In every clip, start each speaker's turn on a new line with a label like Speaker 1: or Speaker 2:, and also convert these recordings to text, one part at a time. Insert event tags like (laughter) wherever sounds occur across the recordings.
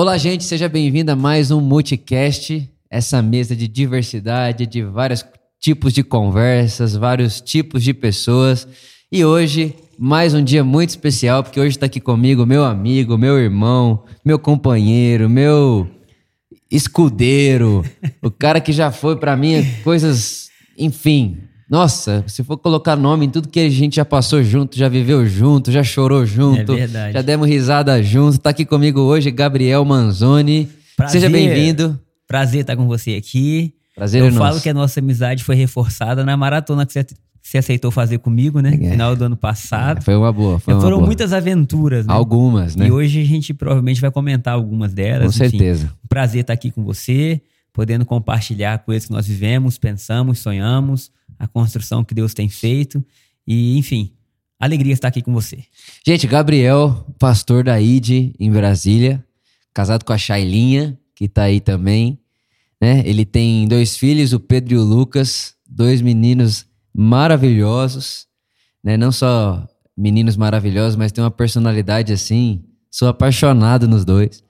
Speaker 1: Olá, gente, seja bem-vindo a mais um Multicast, essa mesa de diversidade, de vários tipos de conversas, vários tipos de pessoas. E hoje, mais um dia muito especial, porque hoje está aqui comigo meu amigo, meu irmão, meu companheiro, meu escudeiro, o cara que já foi para mim coisas, enfim. Nossa, se for colocar nome em tudo que a gente já passou junto, já viveu junto, já chorou junto,
Speaker 2: É
Speaker 1: já demos risada junto. Tá aqui comigo hoje Gabriel Manzoni.
Speaker 2: Prazer.
Speaker 1: Seja bem-vindo.
Speaker 2: Prazer estar com você aqui.
Speaker 1: Prazer
Speaker 2: Eu
Speaker 1: é
Speaker 2: falo
Speaker 1: nosso.
Speaker 2: que a nossa amizade foi reforçada na maratona que você, você aceitou fazer comigo, né?
Speaker 1: É.
Speaker 2: Final do ano passado.
Speaker 1: Foi uma boa, foi uma
Speaker 2: Foram
Speaker 1: boa.
Speaker 2: muitas aventuras, né?
Speaker 1: Algumas, né?
Speaker 2: E hoje a gente provavelmente vai comentar algumas delas.
Speaker 1: Com
Speaker 2: enfim.
Speaker 1: certeza.
Speaker 2: Um prazer estar aqui com você, podendo compartilhar coisas que nós vivemos, pensamos, sonhamos, a construção que Deus tem feito. E, enfim, alegria estar aqui com você.
Speaker 1: Gente, Gabriel, pastor da ID em Brasília, casado com a Shailinha, que tá aí também, né? Ele tem dois filhos, o Pedro e o Lucas, dois meninos maravilhosos, né? Não só meninos maravilhosos, mas tem uma personalidade assim, sou apaixonado nos dois,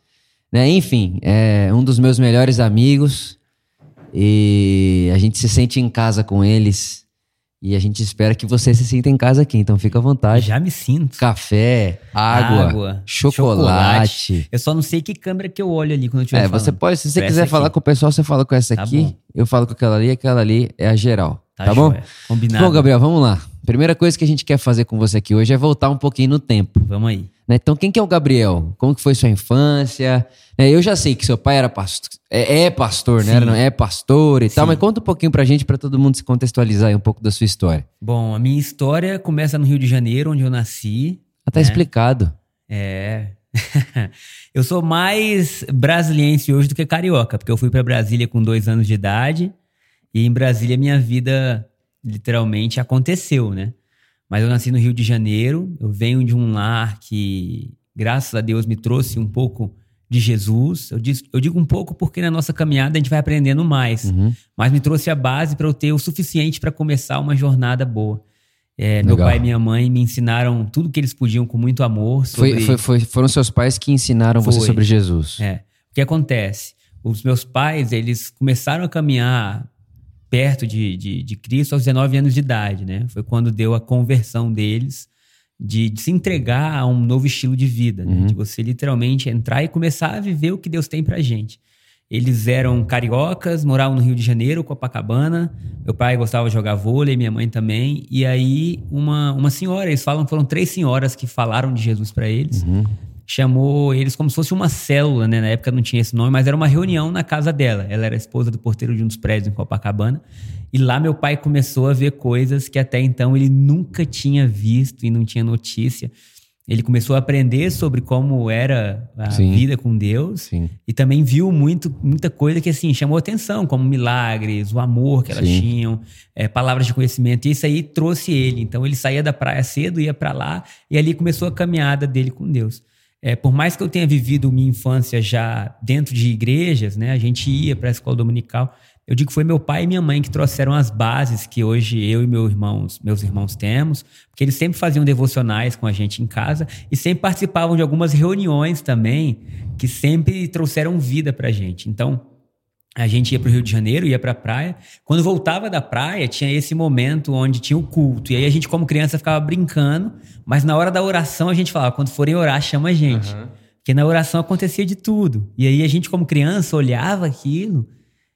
Speaker 1: né? Enfim, é um dos meus melhores amigos e a gente se sente em casa com eles e a gente espera que você se sinta em casa aqui, então fica à vontade.
Speaker 2: Já me sinto.
Speaker 1: Café, água,
Speaker 2: Água,
Speaker 1: chocolate.
Speaker 2: Eu só não sei que câmera que eu olho ali quando eu estiver
Speaker 1: É,
Speaker 2: falando.
Speaker 1: você pode, se você
Speaker 2: Essa
Speaker 1: quiser
Speaker 2: aqui.
Speaker 1: falar com o pessoal, você fala com essa
Speaker 2: Tá
Speaker 1: aqui,
Speaker 2: bom.
Speaker 1: eu falo com aquela ali, aquela ali é a geral. Tá, bom?
Speaker 2: joia. Combinado.
Speaker 1: Bom, Gabriel, vamos lá. Primeira coisa que a gente quer fazer com você aqui hoje é voltar um pouquinho no tempo.
Speaker 2: Vamos aí.
Speaker 1: Né? Então, quem que é o Gabriel? Como que foi sua infância? Né, Eu já sei que seu pai era pastor, é, é pastor, né? Era, não é pastor e tal,
Speaker 2: Sim.
Speaker 1: mas conta um pouquinho pra gente, pra todo mundo se contextualizar aí um pouco da sua história.
Speaker 2: Bom, a minha história começa no Rio de Janeiro, onde eu nasci.
Speaker 1: Ah, tá
Speaker 2: É.
Speaker 1: explicado.
Speaker 2: É. (laughs) eu sou mais brasiliense hoje do que carioca, porque eu fui pra Brasília com dois anos de idade e em Brasília minha vida literalmente aconteceu, né? Mas eu nasci no Rio de Janeiro, eu venho de um lar que, graças a Deus, me trouxe um pouco de Jesus. Eu, diz- eu digo um pouco porque na nossa caminhada a gente vai aprendendo mais,
Speaker 1: Uhum.
Speaker 2: mas me trouxe a base para eu ter o suficiente para começar uma jornada boa. É, meu pai e minha mãe me ensinaram tudo que eles podiam com muito amor.
Speaker 1: Foi,
Speaker 2: sobre-
Speaker 1: foi- foi- foram seus pais que ensinaram você
Speaker 2: Foi.
Speaker 1: sobre Jesus.
Speaker 2: é. O que acontece? Os meus pais, eles começaram a caminhar perto de, de, de Cristo aos 19 anos de idade, né? Foi quando deu a conversão deles de, de se entregar a um novo estilo de vida, né?
Speaker 1: Uhum.
Speaker 2: De você literalmente entrar e começar a viver o que Deus tem pra gente. Eles eram cariocas, moravam no Rio de Janeiro, Copacabana. Meu pai gostava de jogar vôlei, minha mãe também. E aí, uma, uma senhora, eles falam foram três senhoras que falaram de Jesus pra eles
Speaker 1: Uhum.
Speaker 2: Chamou eles como se fosse uma célula, né? Na época não tinha esse nome, mas era uma reunião na casa dela. Ela era esposa do porteiro de um dos prédios em Copacabana. E lá meu pai começou a ver coisas que até então ele nunca tinha visto e não tinha notícia. Ele começou a aprender sobre como era a
Speaker 1: Sim.
Speaker 2: vida com Deus
Speaker 1: Sim.
Speaker 2: e também viu muito, muita coisa que assim chamou atenção, como milagres, o amor que elas
Speaker 1: Sim.
Speaker 2: tinham, é, palavras de conhecimento. E isso aí trouxe ele. Então ele saía da praia cedo, ia para lá e ali começou a caminhada dele com Deus. É, por mais que eu tenha vivido minha infância já dentro de igrejas, né, a gente ia para a escola dominical. Eu digo que foi meu pai e minha mãe que trouxeram as bases que hoje eu e meus irmãos, meus irmãos temos, porque eles sempre faziam devocionais com a gente em casa e sempre participavam de algumas reuniões também que sempre trouxeram vida pra gente. Então, a gente ia pro Rio de Janeiro, ia pra praia. Quando voltava da praia, tinha esse momento onde tinha o culto. E aí a gente, como criança, ficava brincando, mas na hora da oração a gente falava: quando forem orar, chama a gente. Porque na oração acontecia de tudo. E aí a gente, como criança, olhava aquilo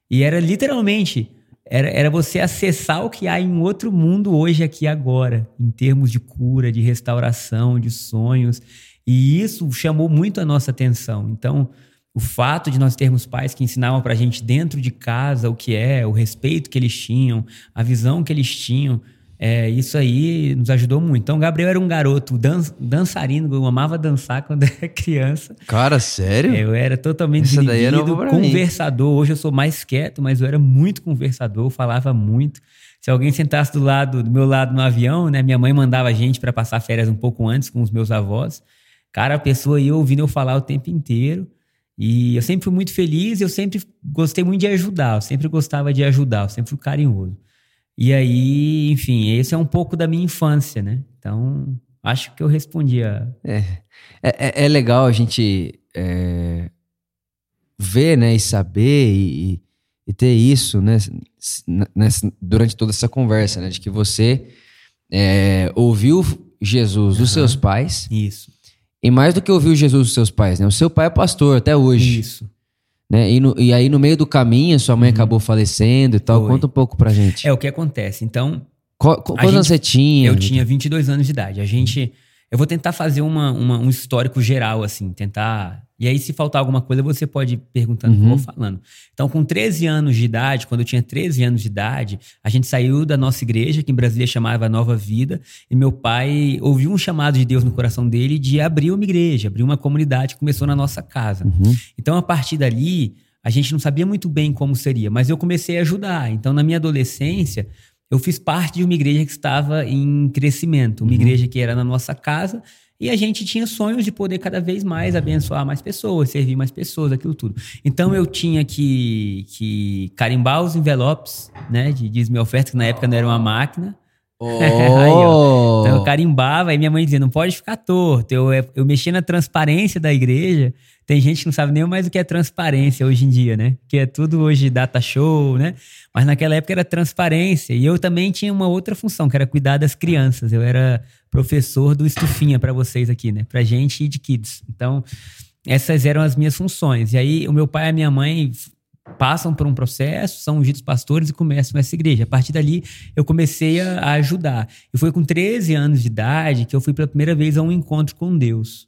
Speaker 2: e era literalmente. Era, era você acessar o que há em outro mundo hoje, aqui agora, em termos de cura, de restauração, de sonhos. E isso chamou muito a nossa atenção. Então, o fato de nós termos pais que ensinavam pra gente dentro de casa o que é, o respeito que eles tinham, a visão que eles tinham, é, isso aí nos ajudou muito. Então, o Gabriel era um garoto dan dançarino, eu amava dançar quando (laughs) era criança.
Speaker 1: Cara, sério?
Speaker 2: Eu era totalmente
Speaker 1: Essa é novo pra mim.
Speaker 2: conversador. Hoje eu sou mais quieto, mas eu era muito conversador, falava muito. Se alguém sentasse do lado do meu lado no avião, né, minha mãe mandava a gente para passar férias um pouco antes com os meus avós. Cara, a pessoa ia ouvindo eu falar o tempo inteiro. E eu sempre fui muito feliz, eu sempre gostei muito de ajudar, eu sempre gostava de ajudar, eu sempre fui carinhoso. E aí, enfim, esse é um pouco da minha infância, né? Então, acho que eu respondi a.
Speaker 1: É, é, é legal a gente é, ver, né, e saber e, e ter isso, né, nessa, durante toda essa conversa, né, de que você é, ouviu Jesus dos seus pais.
Speaker 2: Isso.
Speaker 1: E mais do que ouviu Jesus dos seus pais, né? O seu pai é pastor até hoje.
Speaker 2: Isso.
Speaker 1: Né? E, no, e aí, no meio do caminho, sua mãe uhum. acabou falecendo e tal. Foi. Conta um pouco pra gente.
Speaker 2: É, o que acontece. Então.
Speaker 1: Quantos anos você tinha?
Speaker 2: Eu tinha 22 anos de idade. A gente. Eu vou tentar fazer uma, uma, um histórico geral, assim, tentar. E aí, se faltar alguma coisa, você pode ir perguntando uhum. vou falando. Então, com 13 anos de idade, quando eu tinha 13 anos de idade, a gente saiu da nossa igreja, que em Brasília chamava Nova Vida, e meu pai ouviu um chamado de Deus no coração dele de abrir uma igreja, abrir uma comunidade que começou na nossa casa. Uhum. Então, a partir dali, a gente não sabia muito bem como seria, mas eu comecei a ajudar. Então, na minha adolescência, eu fiz parte de uma igreja que estava em crescimento, uma uhum. igreja que era na nossa casa, e a gente tinha sonhos de poder cada vez mais abençoar mais pessoas, servir mais pessoas, aquilo tudo. Então eu tinha que, que carimbar os envelopes, né, de dízimo oferta, que na época não era uma máquina.
Speaker 1: Oh. (laughs) aí,
Speaker 2: então eu carimbava, e minha mãe dizia, não pode ficar torto. Eu, eu mexia na transparência da igreja, tem gente que não sabe nem mais o que é transparência hoje em dia, né? Que é tudo hoje data show, né? Mas naquela época era transparência. E eu também tinha uma outra função, que era cuidar das crianças. Eu era professor do Estufinha para vocês aqui, né? Pra gente e de kids. Então, essas eram as minhas funções. E aí, o meu pai e a minha mãe passam por um processo, são ungidos pastores e começam essa igreja. A partir dali, eu comecei a ajudar. E foi com 13 anos de idade que eu fui pela primeira vez a um encontro com Deus.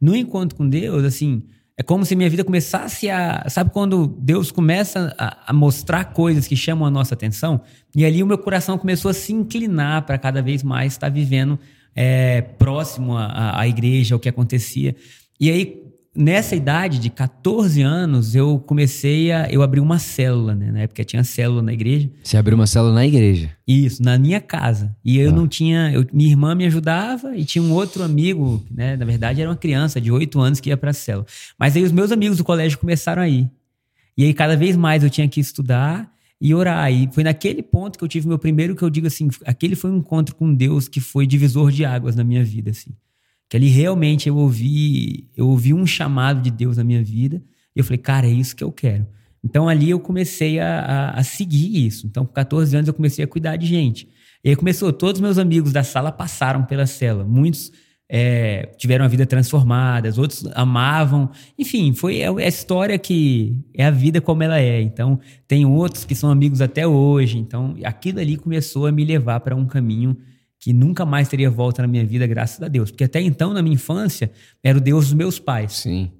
Speaker 2: No encontro com Deus, assim, é como se minha vida começasse a. Sabe quando Deus começa a, a, mostrar coisas que chamam a nossa atenção? E ali o meu coração começou a se inclinar para cada vez mais estar vivendo é, próximo à, à igreja, ao que acontecia. E aí nessa idade de 14 anos, eu comecei a. Eu abri uma célula, né? Na época tinha célula na igreja.
Speaker 1: Você abriu uma célula na igreja?
Speaker 2: Isso, na minha casa. E eu ah. não tinha. Eu, minha irmã me ajudava e tinha um outro amigo, né? Na verdade, era uma criança de 8 anos que ia pra célula. Mas aí os meus amigos do colégio começaram a ir. E aí, cada vez mais eu tinha que estudar e orar. E foi naquele ponto que eu tive meu primeiro, que eu digo assim, aquele foi um encontro com Deus que foi divisor de águas na minha vida, assim. Que ali realmente eu ouvi, eu ouvi um chamado de Deus na minha vida. E eu falei, cara, é isso que eu quero. Então ali eu comecei a, a, a seguir isso. Então, com 14 anos, eu comecei a cuidar de gente. E aí começou, todos os meus amigos da sala passaram pela cela. Muitos é, tiveram a vida transformada, outros amavam. Enfim, foi é, é a história que é a vida como ela é. Então, tem outros que são amigos até hoje. Então, aquilo ali começou a me levar para um caminho que nunca mais teria volta na minha vida, graças a Deus. Porque até então, na minha infância, era o Deus dos meus pais.
Speaker 1: Sim.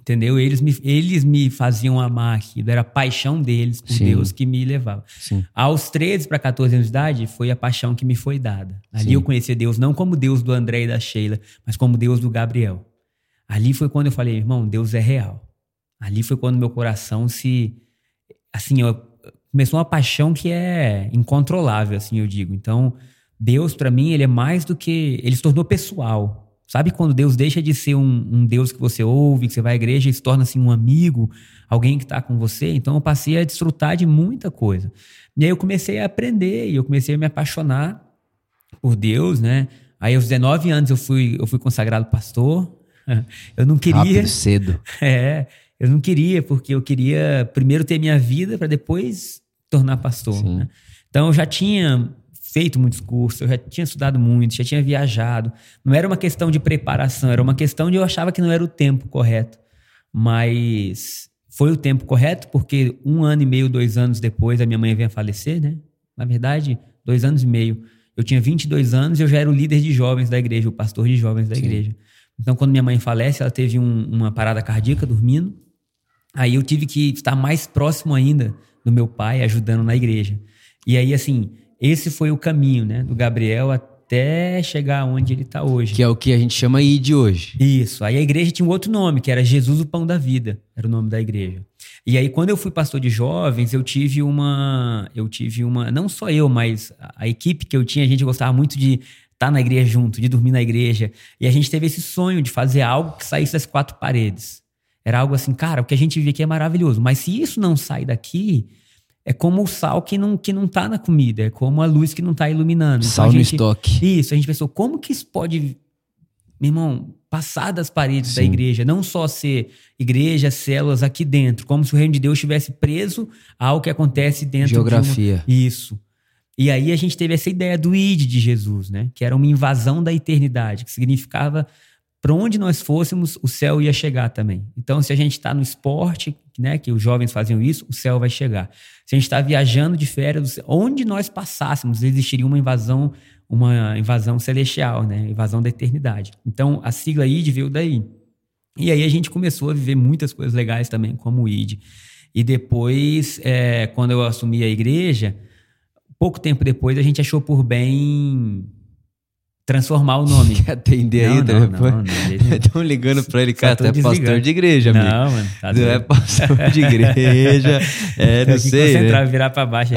Speaker 2: Entendeu? Eles me, eles me faziam amar aquilo, era a paixão deles com Sim. Deus que me levava. Sim. Aos 13 para 14 anos de idade, foi a paixão que me foi dada. Ali Sim. eu conheci Deus não como Deus do André e da Sheila, mas como Deus do Gabriel. Ali foi quando eu falei, irmão, Deus é real. Ali foi quando meu coração se. Assim, eu, começou uma paixão que é incontrolável, assim, eu digo. Então, Deus, para mim, ele é mais do que. Ele se tornou pessoal. Sabe quando Deus deixa de ser um, um, Deus que você ouve, que você vai à igreja e se torna assim um amigo, alguém que está com você? Então eu passei a desfrutar de muita coisa. E aí eu comecei a aprender e eu comecei a me apaixonar por Deus, né? Aí aos 19 anos eu fui, eu fui consagrado pastor. (laughs) Eu não queria.
Speaker 1: Rápido, cedo. (laughs)
Speaker 2: É, eu não queria, porque eu queria primeiro ter minha vida para depois tornar pastor. Né? Então eu já tinha feito muitos cursos, eu já tinha estudado muito, já tinha viajado. Não era uma questão de preparação, era uma questão de eu achava que não era o tempo correto. Mas foi o tempo correto, porque um ano e meio, dois anos depois, a minha mãe veio a falecer, né? Na verdade, dois anos e meio. Eu tinha 22 anos e eu já era o líder de jovens da igreja, o pastor de jovens da Sim. igreja. Então, quando minha mãe falece, ela teve um, uma parada cardíaca dormindo. Aí eu tive que estar mais próximo ainda do meu pai, ajudando na igreja. E aí, assim, esse foi o caminho, né, do Gabriel até chegar onde ele está hoje.
Speaker 1: Que é o que a gente chama de hoje.
Speaker 2: Isso. Aí a igreja tinha um outro nome, que era Jesus o Pão da Vida, era o nome da igreja. E aí quando eu fui pastor de jovens, eu tive uma, eu tive uma, não só eu, mas a, a equipe que eu tinha, a gente gostava muito de estar tá na igreja junto, de dormir na igreja, e a gente teve esse sonho de fazer algo que saísse das quatro paredes. Era algo assim, cara, o que a gente vive aqui é maravilhoso, mas se isso não sai daqui, é como o sal que não, que não tá na comida, é como a luz que não tá iluminando.
Speaker 1: Então, sal
Speaker 2: gente,
Speaker 1: no estoque.
Speaker 2: Isso, a gente pensou, como que isso pode meu irmão, passar das paredes
Speaker 1: Sim.
Speaker 2: da igreja, não só ser igreja, células aqui dentro, como se o reino de Deus estivesse preso ao que acontece dentro
Speaker 1: Geografia.
Speaker 2: de uma... Isso. E aí a gente teve essa ideia do id de Jesus, né? Que era uma invasão da eternidade, que significava para onde nós fôssemos, o céu ia chegar também. Então, se a gente está no esporte, né, que os jovens faziam isso, o céu vai chegar. Se a gente está viajando de férias, onde nós passássemos, existiria uma invasão, uma invasão celestial, né, invasão da eternidade. Então, a sigla ID veio daí. E aí a gente começou a viver muitas coisas legais também, como ID. E depois, é, quando eu assumi a igreja, pouco tempo depois, a gente achou por bem transformar o nome. (laughs)
Speaker 1: Quer atender
Speaker 2: Não,
Speaker 1: aí,
Speaker 2: não,
Speaker 1: né?
Speaker 2: não.
Speaker 1: Estão ligando pra ele, cara, tu é pastor de igreja, amigo.
Speaker 2: Não, mano. Tá
Speaker 1: Tu é pastor de (laughs) igreja. É,
Speaker 2: Tem
Speaker 1: não
Speaker 2: que
Speaker 1: sei,
Speaker 2: concentrar,
Speaker 1: né?
Speaker 2: virar pra baixo.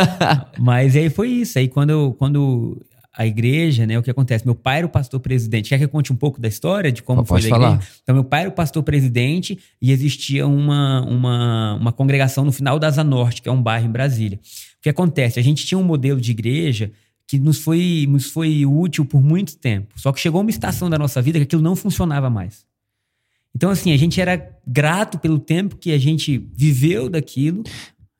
Speaker 2: (laughs) Mas aí foi isso. Aí quando, quando a igreja, né, o que acontece? Meu pai era o pastor presidente. Quer que eu conte um pouco da história de como
Speaker 1: Pode
Speaker 2: foi
Speaker 1: falar.
Speaker 2: igreja? Então, meu pai era o pastor presidente e existia uma, uma, uma congregação no final da Asa Norte, que é um bairro em Brasília. O que acontece? A gente tinha um modelo de igreja que nos foi, nos foi útil por muito tempo. Só que chegou uma estação da nossa vida que aquilo não funcionava mais. Então, assim, a gente era grato pelo tempo que a gente viveu daquilo,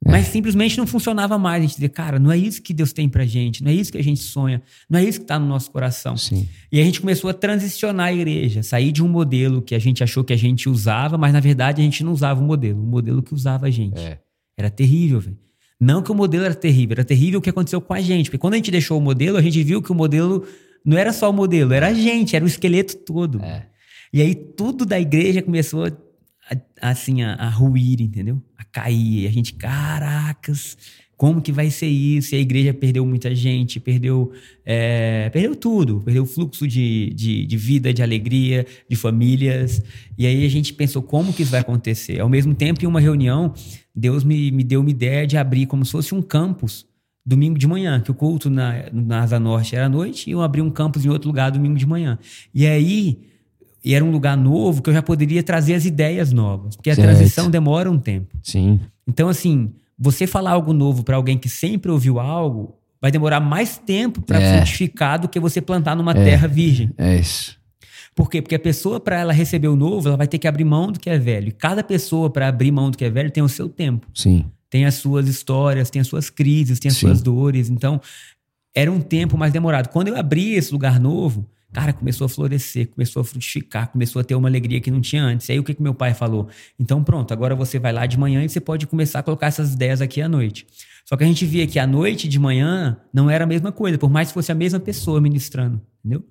Speaker 2: mas simplesmente não funcionava mais. A gente dizia, cara, não é isso que Deus tem pra gente, não é isso que a gente sonha, não é isso que tá no nosso coração.
Speaker 1: Sim.
Speaker 2: E a gente começou a transicionar a igreja, sair de um modelo que a gente achou que a gente usava, mas na verdade a gente não usava o modelo, o modelo que usava a gente.
Speaker 1: É.
Speaker 2: Era terrível, velho. Não que o modelo era terrível, era terrível o que aconteceu com a gente. Porque quando a gente deixou o modelo, a gente viu que o modelo não era só o modelo, era a gente, era o esqueleto todo.
Speaker 1: É.
Speaker 2: E aí tudo da igreja começou a, assim a, a ruir, entendeu? A cair. E a gente, caracas, como que vai ser isso? E a igreja perdeu muita gente, perdeu, é, perdeu tudo, perdeu o fluxo de, de, de vida, de alegria, de famílias. E aí a gente pensou, como que isso vai acontecer? Ao mesmo tempo, em uma reunião, Deus me, me deu uma ideia de abrir como se fosse um campus domingo de manhã, que o culto na, na Asa Norte era à noite, e eu abri um campus em outro lugar domingo de manhã. E aí, e era um lugar novo que eu já poderia trazer as ideias novas, porque a
Speaker 1: Certo.
Speaker 2: transição demora um tempo.
Speaker 1: Sim.
Speaker 2: Então, assim, você falar algo novo para alguém que sempre ouviu algo, vai demorar mais tempo para
Speaker 1: É.
Speaker 2: frutificar do que você plantar numa terra virgem.
Speaker 1: É isso.
Speaker 2: Por quê? Porque a pessoa, para ela receber o novo, ela vai ter que abrir mão do que é velho. E cada pessoa, para abrir mão do que é velho, tem o seu tempo
Speaker 1: Sim.
Speaker 2: tem as suas histórias, tem as suas crises, tem as
Speaker 1: Sim.
Speaker 2: suas dores. Então, era um tempo mais demorado. Quando eu abri esse lugar novo, cara, começou a florescer, começou a frutificar, começou a ter uma alegria que não tinha antes. E aí o que, que meu pai falou? Então, pronto, agora você vai lá de manhã e você pode começar a colocar essas ideias aqui à noite. Só que a gente via que à noite de manhã não era a mesma coisa, por mais que fosse a mesma pessoa ministrando, entendeu?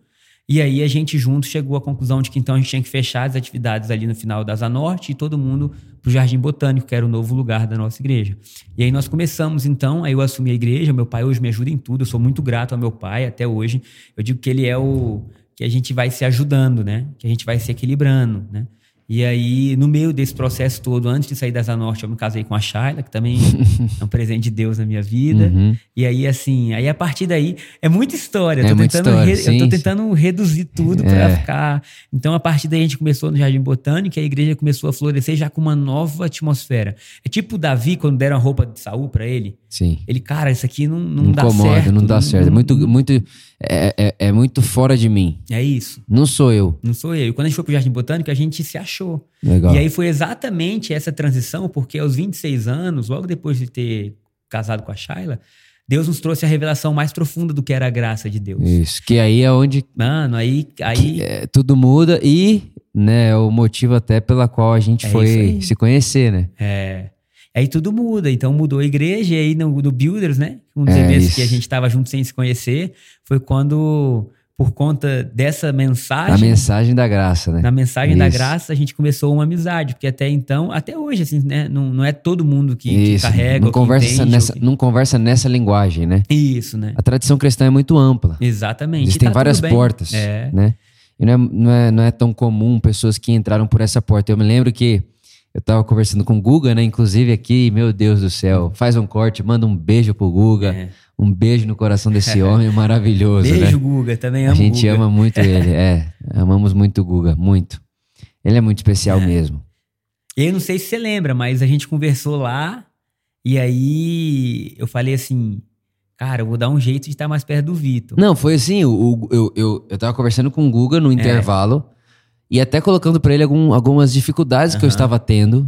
Speaker 2: E aí a gente junto chegou à conclusão de que então a gente tinha que fechar as atividades ali no final da Asa Norte e todo mundo pro Jardim Botânico, que era o novo lugar da nossa igreja. E aí nós começamos então, aí eu assumi a igreja, meu pai hoje me ajuda em tudo, eu sou muito grato ao meu pai até hoje. Eu digo que ele é o que a gente vai se ajudando, né? Que a gente vai se equilibrando, né? E aí, no meio desse processo todo, antes de sair da Asa Norte, eu me casei com a Shayla, que também (laughs) é um presente de Deus na minha vida.
Speaker 1: Uhum.
Speaker 2: E aí, assim, aí a partir daí, é muita história.
Speaker 1: É
Speaker 2: Eu tô
Speaker 1: muita
Speaker 2: tentando
Speaker 1: história,
Speaker 2: re- eu tô
Speaker 1: sim,
Speaker 2: tentando reduzir tudo
Speaker 1: É.
Speaker 2: pra ficar. Então, a partir daí, a gente começou no Jardim Botânico e a igreja começou a florescer já com uma nova atmosfera. É tipo o Davi, quando deram a roupa de Saul pra ele.
Speaker 1: Sim.
Speaker 2: Ele, cara, isso aqui não, não
Speaker 1: Não
Speaker 2: dá
Speaker 1: incomoda,
Speaker 2: certo.
Speaker 1: não dá certo. É muito, muito, é, é, é muito fora de mim.
Speaker 2: É isso.
Speaker 1: Não sou eu.
Speaker 2: Não sou eu. E quando a gente foi pro Jardim Botânico, a gente se achou.
Speaker 1: Legal.
Speaker 2: E aí foi exatamente essa transição, porque aos 26 anos, logo depois de ter casado com a Shayla, Deus nos trouxe a revelação mais profunda do que era a graça de Deus.
Speaker 1: Isso. Que aí é onde
Speaker 2: Mano, aí, aí
Speaker 1: é, tudo muda e, né, é o motivo até pela qual a gente
Speaker 2: É
Speaker 1: foi se conhecer, né?
Speaker 2: É. Aí tudo muda. Então mudou a igreja, e aí no, no Builders, né? Um dos
Speaker 1: É
Speaker 2: eventos
Speaker 1: isso.
Speaker 2: que a gente estava junto sem se conhecer, foi quando, por conta dessa
Speaker 1: A
Speaker 2: mensagem,
Speaker 1: mensagem da graça, né?
Speaker 2: na mensagem da
Speaker 1: Isso.
Speaker 2: graça, a gente começou uma amizade. Porque até então, até hoje, assim, né? Não, não é todo mundo que, que carrega.
Speaker 1: não, conversa
Speaker 2: entende,
Speaker 1: nessa,
Speaker 2: que-
Speaker 1: não conversa nessa linguagem, né?
Speaker 2: Isso, né?
Speaker 1: A tradição cristã é muito ampla.
Speaker 2: Exatamente.
Speaker 1: Existem
Speaker 2: tá
Speaker 1: várias portas,
Speaker 2: É.
Speaker 1: né? E não é, não, é, não é tão comum pessoas que entraram por essa porta. Eu me lembro que eu tava conversando com o Guga, né? Inclusive aqui, meu Deus do céu. Faz um corte, manda um beijo pro Guga.
Speaker 2: É.
Speaker 1: Um beijo no coração desse (laughs) homem maravilhoso, né?
Speaker 2: Beijo, Guga. Também amo
Speaker 1: A gente
Speaker 2: Guga.
Speaker 1: ama muito (laughs) ele, é. Amamos muito o Guga, muito. Ele é muito especial mesmo.
Speaker 2: E aí, eu não sei se você lembra, mas a gente conversou lá e aí eu falei assim, cara, eu vou dar um jeito de estar mais perto do Vitor.
Speaker 1: Não, foi assim, o, o- eu, eu, eu tava conversando com o Guga
Speaker 2: É.
Speaker 1: no intervalo e até colocando pra ele algum- algumas dificuldades que eu estava tendo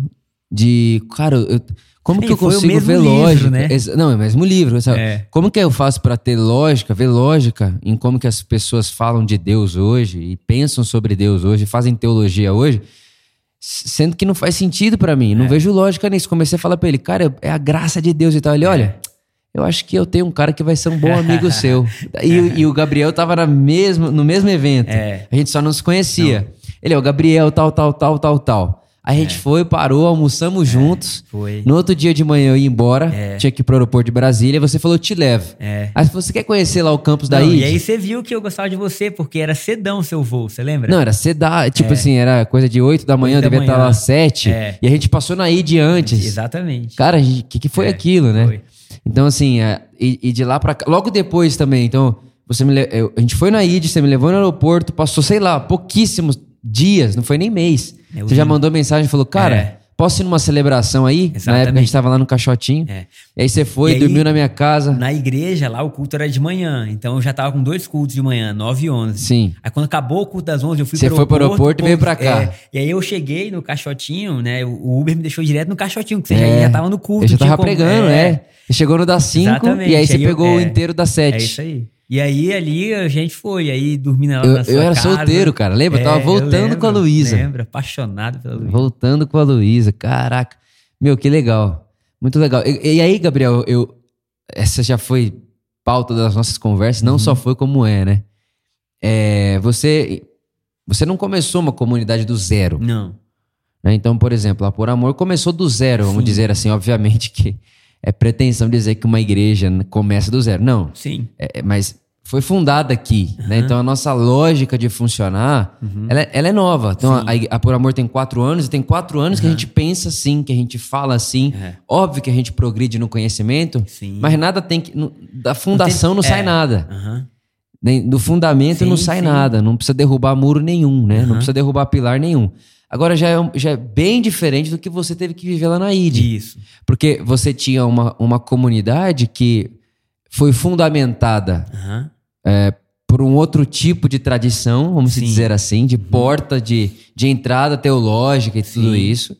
Speaker 1: de, cara, eu- como
Speaker 2: E
Speaker 1: que eu consigo
Speaker 2: mesmo
Speaker 1: ver
Speaker 2: livro,
Speaker 1: lógica?
Speaker 2: né?
Speaker 1: Não, é o mesmo livro.
Speaker 2: É.
Speaker 1: Como que eu faço pra ter lógica, ver lógica em como que as pessoas falam de Deus hoje e pensam sobre Deus hoje, fazem teologia hoje, sendo que não faz sentido pra mim,
Speaker 2: É.
Speaker 1: não vejo lógica nisso. Comecei a falar pra ele, cara, é a graça de Deus e tal. Ele, olha, eu acho que eu tenho um cara que vai ser um bom amigo (laughs) seu. E, o- e o Gabriel tava na mesma, no mesmo evento.
Speaker 2: É.
Speaker 1: A gente só não se conhecia. Ele é o Gabriel, tal, tal, tal, tal, tal. Aí a gente foi, parou, almoçamos juntos.
Speaker 2: Foi.
Speaker 1: No outro dia de manhã eu ia embora, tinha que ir pro aeroporto de Brasília. Você falou, te levo.
Speaker 2: É.
Speaker 1: Aí você falou, você quer conhecer lá o campus da
Speaker 2: Não, e aí você viu que eu gostava de você, porque era cedão o seu voo, você lembra?
Speaker 1: Não, era cedar, tipo assim, era coisa de 8 da manhã,
Speaker 2: Oito da
Speaker 1: devia estar
Speaker 2: manhã.
Speaker 1: lá às 7.
Speaker 2: É.
Speaker 1: E a gente passou na ID antes.
Speaker 2: Exatamente.
Speaker 1: Cara, o que, que foi
Speaker 2: É,
Speaker 1: aquilo, né?
Speaker 2: foi.
Speaker 1: Então, assim, é, e, e de lá pra cá. Logo depois também, então, você me a gente foi na ID, você me levou no aeroporto, passou, sei lá, pouquíssimos dias, não foi nem mês.
Speaker 2: Eu
Speaker 1: você já
Speaker 2: vi.
Speaker 1: mandou mensagem e falou, cara,
Speaker 2: É.
Speaker 1: posso ir numa celebração aí? Na época a
Speaker 2: Exatamente.
Speaker 1: gente tava lá no Caixotinho.
Speaker 2: É.
Speaker 1: E aí você foi,
Speaker 2: E aí,
Speaker 1: dormiu na minha casa.
Speaker 2: Na igreja lá, o culto era de manhã. Então eu já tava com dois cultos de manhã, 9 e 11.
Speaker 1: Sim.
Speaker 2: Aí quando acabou o culto das 11, eu fui
Speaker 1: Você
Speaker 2: pro
Speaker 1: foi pro
Speaker 2: aeroporto.
Speaker 1: aeroporto e veio pra cá.
Speaker 2: é, e aí eu cheguei no caixotinho, né? O Uber me deixou direto no caixotinho, porque você
Speaker 1: É.
Speaker 2: já, já tava no culto.
Speaker 1: Eu já tava
Speaker 2: como-
Speaker 1: pregando, é. Você chegou no das 5
Speaker 2: Exatamente.
Speaker 1: e aí você
Speaker 2: Aí eu-
Speaker 1: pegou o
Speaker 2: é.
Speaker 1: inteiro das
Speaker 2: É
Speaker 1: 7.
Speaker 2: isso aí. E aí ali a gente foi, aí dormindo lá
Speaker 1: Eu-
Speaker 2: na sua
Speaker 1: eu era
Speaker 2: casa.
Speaker 1: solteiro, cara, lembra? Eu tava
Speaker 2: É,
Speaker 1: voltando
Speaker 2: lembro,
Speaker 1: com a Luísa.
Speaker 2: Lembro, apaixonado pela Luísa.
Speaker 1: Voltando com a Luísa. Caraca. Meu, que legal. Muito legal. E, e aí, Gabriel, eu, essa já foi pauta das nossas conversas, não só foi como é, né? É, você, você não começou uma comunidade do zero.
Speaker 2: Não.
Speaker 1: né? Então, por exemplo, a Por Amor começou do zero, vamos
Speaker 2: Sim.
Speaker 1: dizer assim. Obviamente que é pretensão dizer que uma igreja começa do zero. Não.
Speaker 2: Sim.
Speaker 1: É, é, mas foi fundada aqui, né? Então a nossa lógica de funcionar, ela, é- ela é nova. Então a, a Por Amor tem quatro anos e tem quatro anos que a gente pensa assim, que a gente fala assim.
Speaker 2: É.
Speaker 1: Óbvio que a gente progride no conhecimento,
Speaker 2: Sim.
Speaker 1: mas nada tem que... no- da fundação não, sai
Speaker 2: é.
Speaker 1: nada. Do fundamento
Speaker 2: Sim,
Speaker 1: não sai
Speaker 2: sim.
Speaker 1: nada. Não precisa derrubar muro nenhum, né? Não precisa derrubar pilar nenhum. Agora já é, já é bem diferente do que você teve que viver lá na ID.
Speaker 2: Isso.
Speaker 1: Porque você tinha uma, uma comunidade que foi fundamentada
Speaker 2: Aham.
Speaker 1: por um outro tipo de tradição, vamos se
Speaker 2: Sim.
Speaker 1: dizer assim, de porta de, de entrada teológica e tudo
Speaker 2: Sim.
Speaker 1: isso.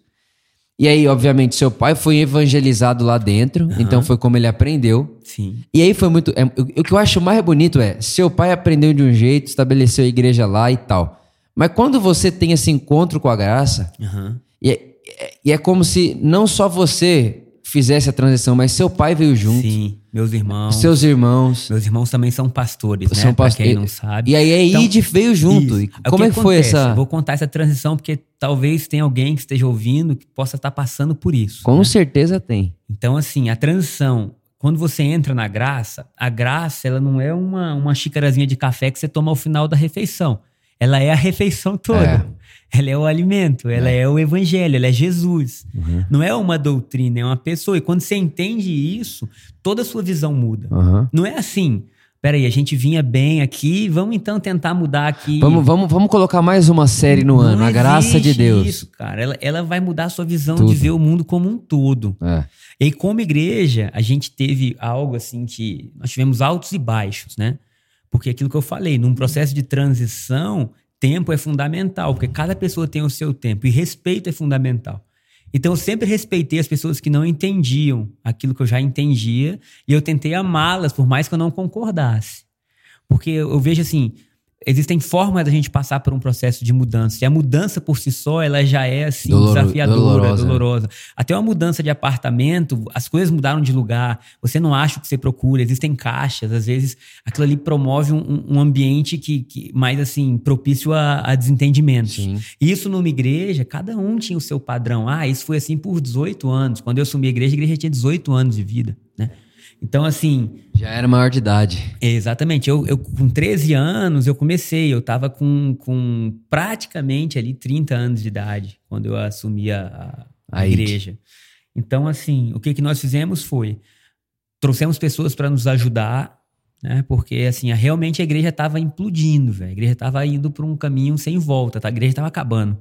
Speaker 1: E aí, obviamente, seu pai foi evangelizado lá dentro, então foi como ele aprendeu.
Speaker 2: Sim.
Speaker 1: E aí foi muito. é, o, o que eu acho mais bonito é: seu pai aprendeu de um jeito, estabeleceu a igreja lá e tal. Mas quando você tem esse encontro com a graça,
Speaker 2: Aham.
Speaker 1: e é, é- e é como se não só você fizesse a transição, mas seu pai veio junto,
Speaker 2: Sim. Meus irmãos.
Speaker 1: seus irmãos.
Speaker 2: Meus irmãos também são pastores, né?
Speaker 1: São
Speaker 2: Pra
Speaker 1: pastores.
Speaker 2: quem não sabe.
Speaker 1: E aí a
Speaker 2: Então,
Speaker 1: ID veio junto.
Speaker 2: Isso.
Speaker 1: E
Speaker 2: o
Speaker 1: como é que foi
Speaker 2: acontece?
Speaker 1: essa.
Speaker 2: Eu vou contar essa transição porque talvez tenha alguém que esteja ouvindo que possa estar passando por isso.
Speaker 1: Com
Speaker 2: né?
Speaker 1: certeza tem.
Speaker 2: Então, assim, a transição, quando você entra na graça, a graça, ela não é uma, uma xícarazinha de café que você toma ao final da refeição. Ela é a refeição toda. Ela é o alimento, ela é, o evangelho, ela é Jesus.
Speaker 1: Uhum.
Speaker 2: Não é uma doutrina, é uma pessoa. E quando você entende isso, toda a sua visão muda.
Speaker 1: Aham.
Speaker 2: Não é assim. Peraí, a gente vinha bem aqui, vamos então tentar mudar aqui.
Speaker 1: Vamos, vamos, vamos colocar mais uma série no
Speaker 2: Não
Speaker 1: ano, a graça de Deus.
Speaker 2: Isso, cara. Ela, ela vai mudar a sua visão
Speaker 1: Tudo.
Speaker 2: de ver o mundo como um todo.
Speaker 1: É.
Speaker 2: E como igreja, a gente teve algo assim que nós tivemos altos e baixos, né? Porque aquilo que eu falei, num processo de transição, tempo é fundamental, porque cada pessoa tem o seu tempo e respeito é fundamental. Então eu sempre respeitei as pessoas que não entendiam aquilo que eu já entendia e eu tentei amá-las por mais que eu não concordasse. Porque eu vejo assim, existem formas da gente passar por um processo de mudança. E a mudança por si só, ela já é assim
Speaker 1: Doloro-
Speaker 2: desafiadora,
Speaker 1: dolorosa.
Speaker 2: dolorosa. Até uma mudança de apartamento, as coisas mudaram de lugar, você não acha o que você procura, existem caixas, às vezes aquilo ali promove um, um ambiente que, que mais assim, propício a, a desentendimentos.
Speaker 1: Sim.
Speaker 2: Isso numa igreja, cada um tinha o seu padrão. Ah, isso foi assim por 18 anos. Quando eu assumi a igreja, a igreja tinha 18 anos de vida, né? Então, assim,
Speaker 1: Já era maior de idade.
Speaker 2: Exatamente. Eu, eu, com 13 anos, eu comecei. Eu estava com, com praticamente ali 30 anos de idade quando eu assumi a, a- a igreja. Então, assim, o que, que nós fizemos foi trouxemos pessoas para nos ajudar, né? Porque, assim, a- realmente a igreja estava implodindo, velho. A igreja estava indo para um caminho sem volta, tá? A igreja estava acabando.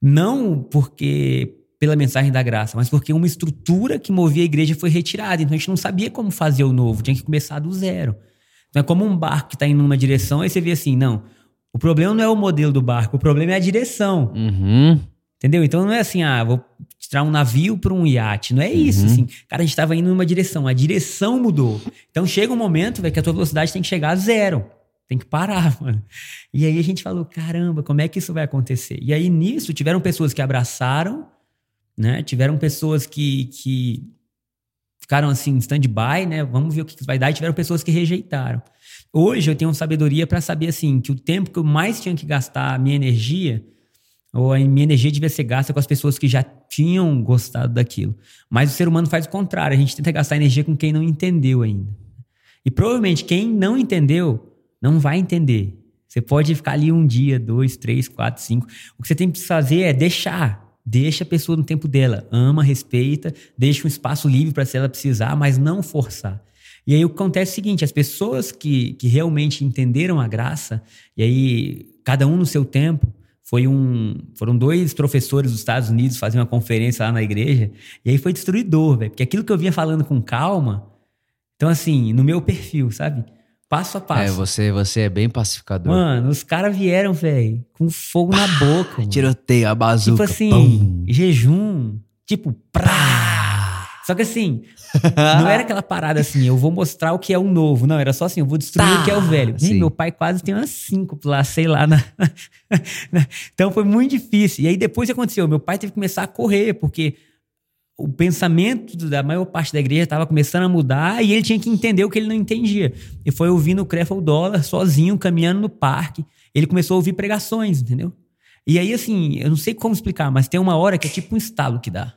Speaker 2: Não porque pela mensagem da graça, mas porque uma estrutura que movia a igreja foi retirada. Então a gente não sabia como fazer o novo, tinha que começar do zero. Então é como um barco que está indo numa direção, aí você vê assim, não, o problema não é o modelo do barco, o problema é a direção.
Speaker 1: Uhum.
Speaker 2: Entendeu? Então não é assim, ah, vou tirar um navio para um iate. Não é isso,
Speaker 1: Uhum.
Speaker 2: assim. Cara, a gente estava indo numa direção, a direção mudou. Então chega um momento, velho, que a tua velocidade tem que chegar a zero. Tem que parar, (laughs) mano. E aí a gente falou, caramba, como é que isso vai acontecer? E aí nisso tiveram pessoas que abraçaram, né? Tiveram pessoas que, que ficaram assim, stand-by, né? Vamos ver o que vai dar. E tiveram pessoas que rejeitaram. Hoje eu tenho sabedoria para saber assim que o tempo que eu mais tinha que gastar a minha energia, ou a minha energia devia ser gasta com as pessoas que já tinham gostado daquilo. Mas o ser humano faz o contrário, a gente tenta gastar energia com quem não entendeu ainda. E provavelmente quem não entendeu não vai entender. Você pode ficar ali um dia, dois, três, quatro, cinco. O que você tem que fazer é deixar. Deixa a pessoa no tempo dela. Ama, respeita, deixa um espaço livre para se ela precisar, mas não forçar. E aí o que acontece é o seguinte: as pessoas que, que realmente entenderam a graça, e aí cada um no seu tempo, foi um, foram dois professores dos Estados Unidos fazer uma conferência lá na igreja, e aí foi destruidor, velho, porque aquilo que eu vinha falando com calma, então assim, no meu perfil, sabe? Passo a passo.
Speaker 1: É, você, você é bem pacificador.
Speaker 2: Mano, os caras vieram, velho, com fogo na boca. mano.
Speaker 1: Tiroteio, a bazuca.
Speaker 2: Tipo assim,
Speaker 1: pum.
Speaker 2: jejum, tipo, prá. Só que assim, não era aquela parada assim, eu vou mostrar o que é o novo. Não, era só assim, eu vou destruir
Speaker 1: Tá.
Speaker 2: o que é o velho.
Speaker 1: Sim.
Speaker 2: meu pai quase tem umas cinco lá, sei lá. (laughs) na- então foi muito difícil. E aí depois o que aconteceu? Meu pai teve que começar a correr, porque o pensamento da maior parte da igreja estava começando a mudar e ele tinha que entender o que ele não entendia. E foi ouvindo o Crefel Dólar sozinho, caminhando no parque. Ele começou a ouvir pregações, entendeu? E aí, assim, eu não sei como explicar, mas tem uma hora que é tipo um estalo que dá.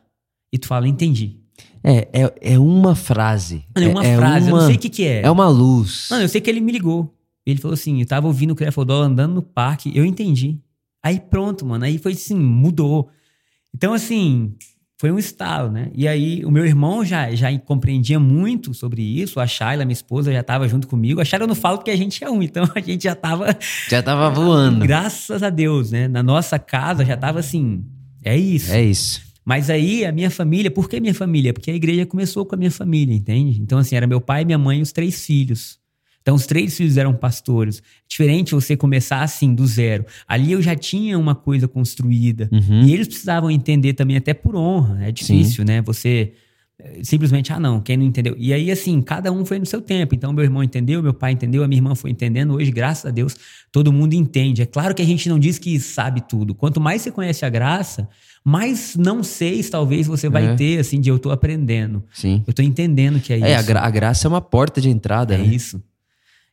Speaker 2: E tu fala, entendi.
Speaker 1: É, é, é uma frase.
Speaker 2: Mano, é uma frase, eu não sei o que, que é.
Speaker 1: É uma luz.
Speaker 2: Mano, eu sei que ele me ligou. Ele falou assim: eu tava ouvindo o Crefel Dólar andando no parque, eu entendi. Aí pronto, mano. Aí foi assim, mudou. Então, assim, foi um estalo, né? E aí o meu irmão já, já compreendia muito sobre isso. A Shayla, minha esposa, já tava junto comigo. A Shayla eu não falo porque a gente é um, então (laughs) a gente já tava.
Speaker 1: Já tava voando.
Speaker 2: Graças a Deus, né? Na nossa casa já tava assim. É isso.
Speaker 1: É isso.
Speaker 2: Mas aí a minha família, por que minha família? Porque a igreja começou com a minha família, entende? Então, assim, era meu pai, minha mãe e os três filhos. Então, os três filhos eram pastores. Diferente você começar assim, do zero. Ali eu já tinha uma coisa construída.
Speaker 1: Uhum.
Speaker 2: E eles precisavam entender também, até por honra. É difícil, né? Você eh, simplesmente, ah, não, quem não entendeu. E aí, assim, cada um foi no seu tempo. Então, meu irmão entendeu, meu pai entendeu, a minha irmã foi entendendo. Hoje, graças a Deus, todo mundo entende. É claro que a gente não diz que sabe tudo. Quanto mais você conhece a graça, mais não sei, talvez você vai
Speaker 1: É.
Speaker 2: ter, assim, de eu tô aprendendo.
Speaker 1: Sim.
Speaker 2: Eu tô entendendo que é,
Speaker 1: É, a,
Speaker 2: isso.
Speaker 1: gra- a graça é uma porta de entrada,
Speaker 2: É
Speaker 1: né?
Speaker 2: isso.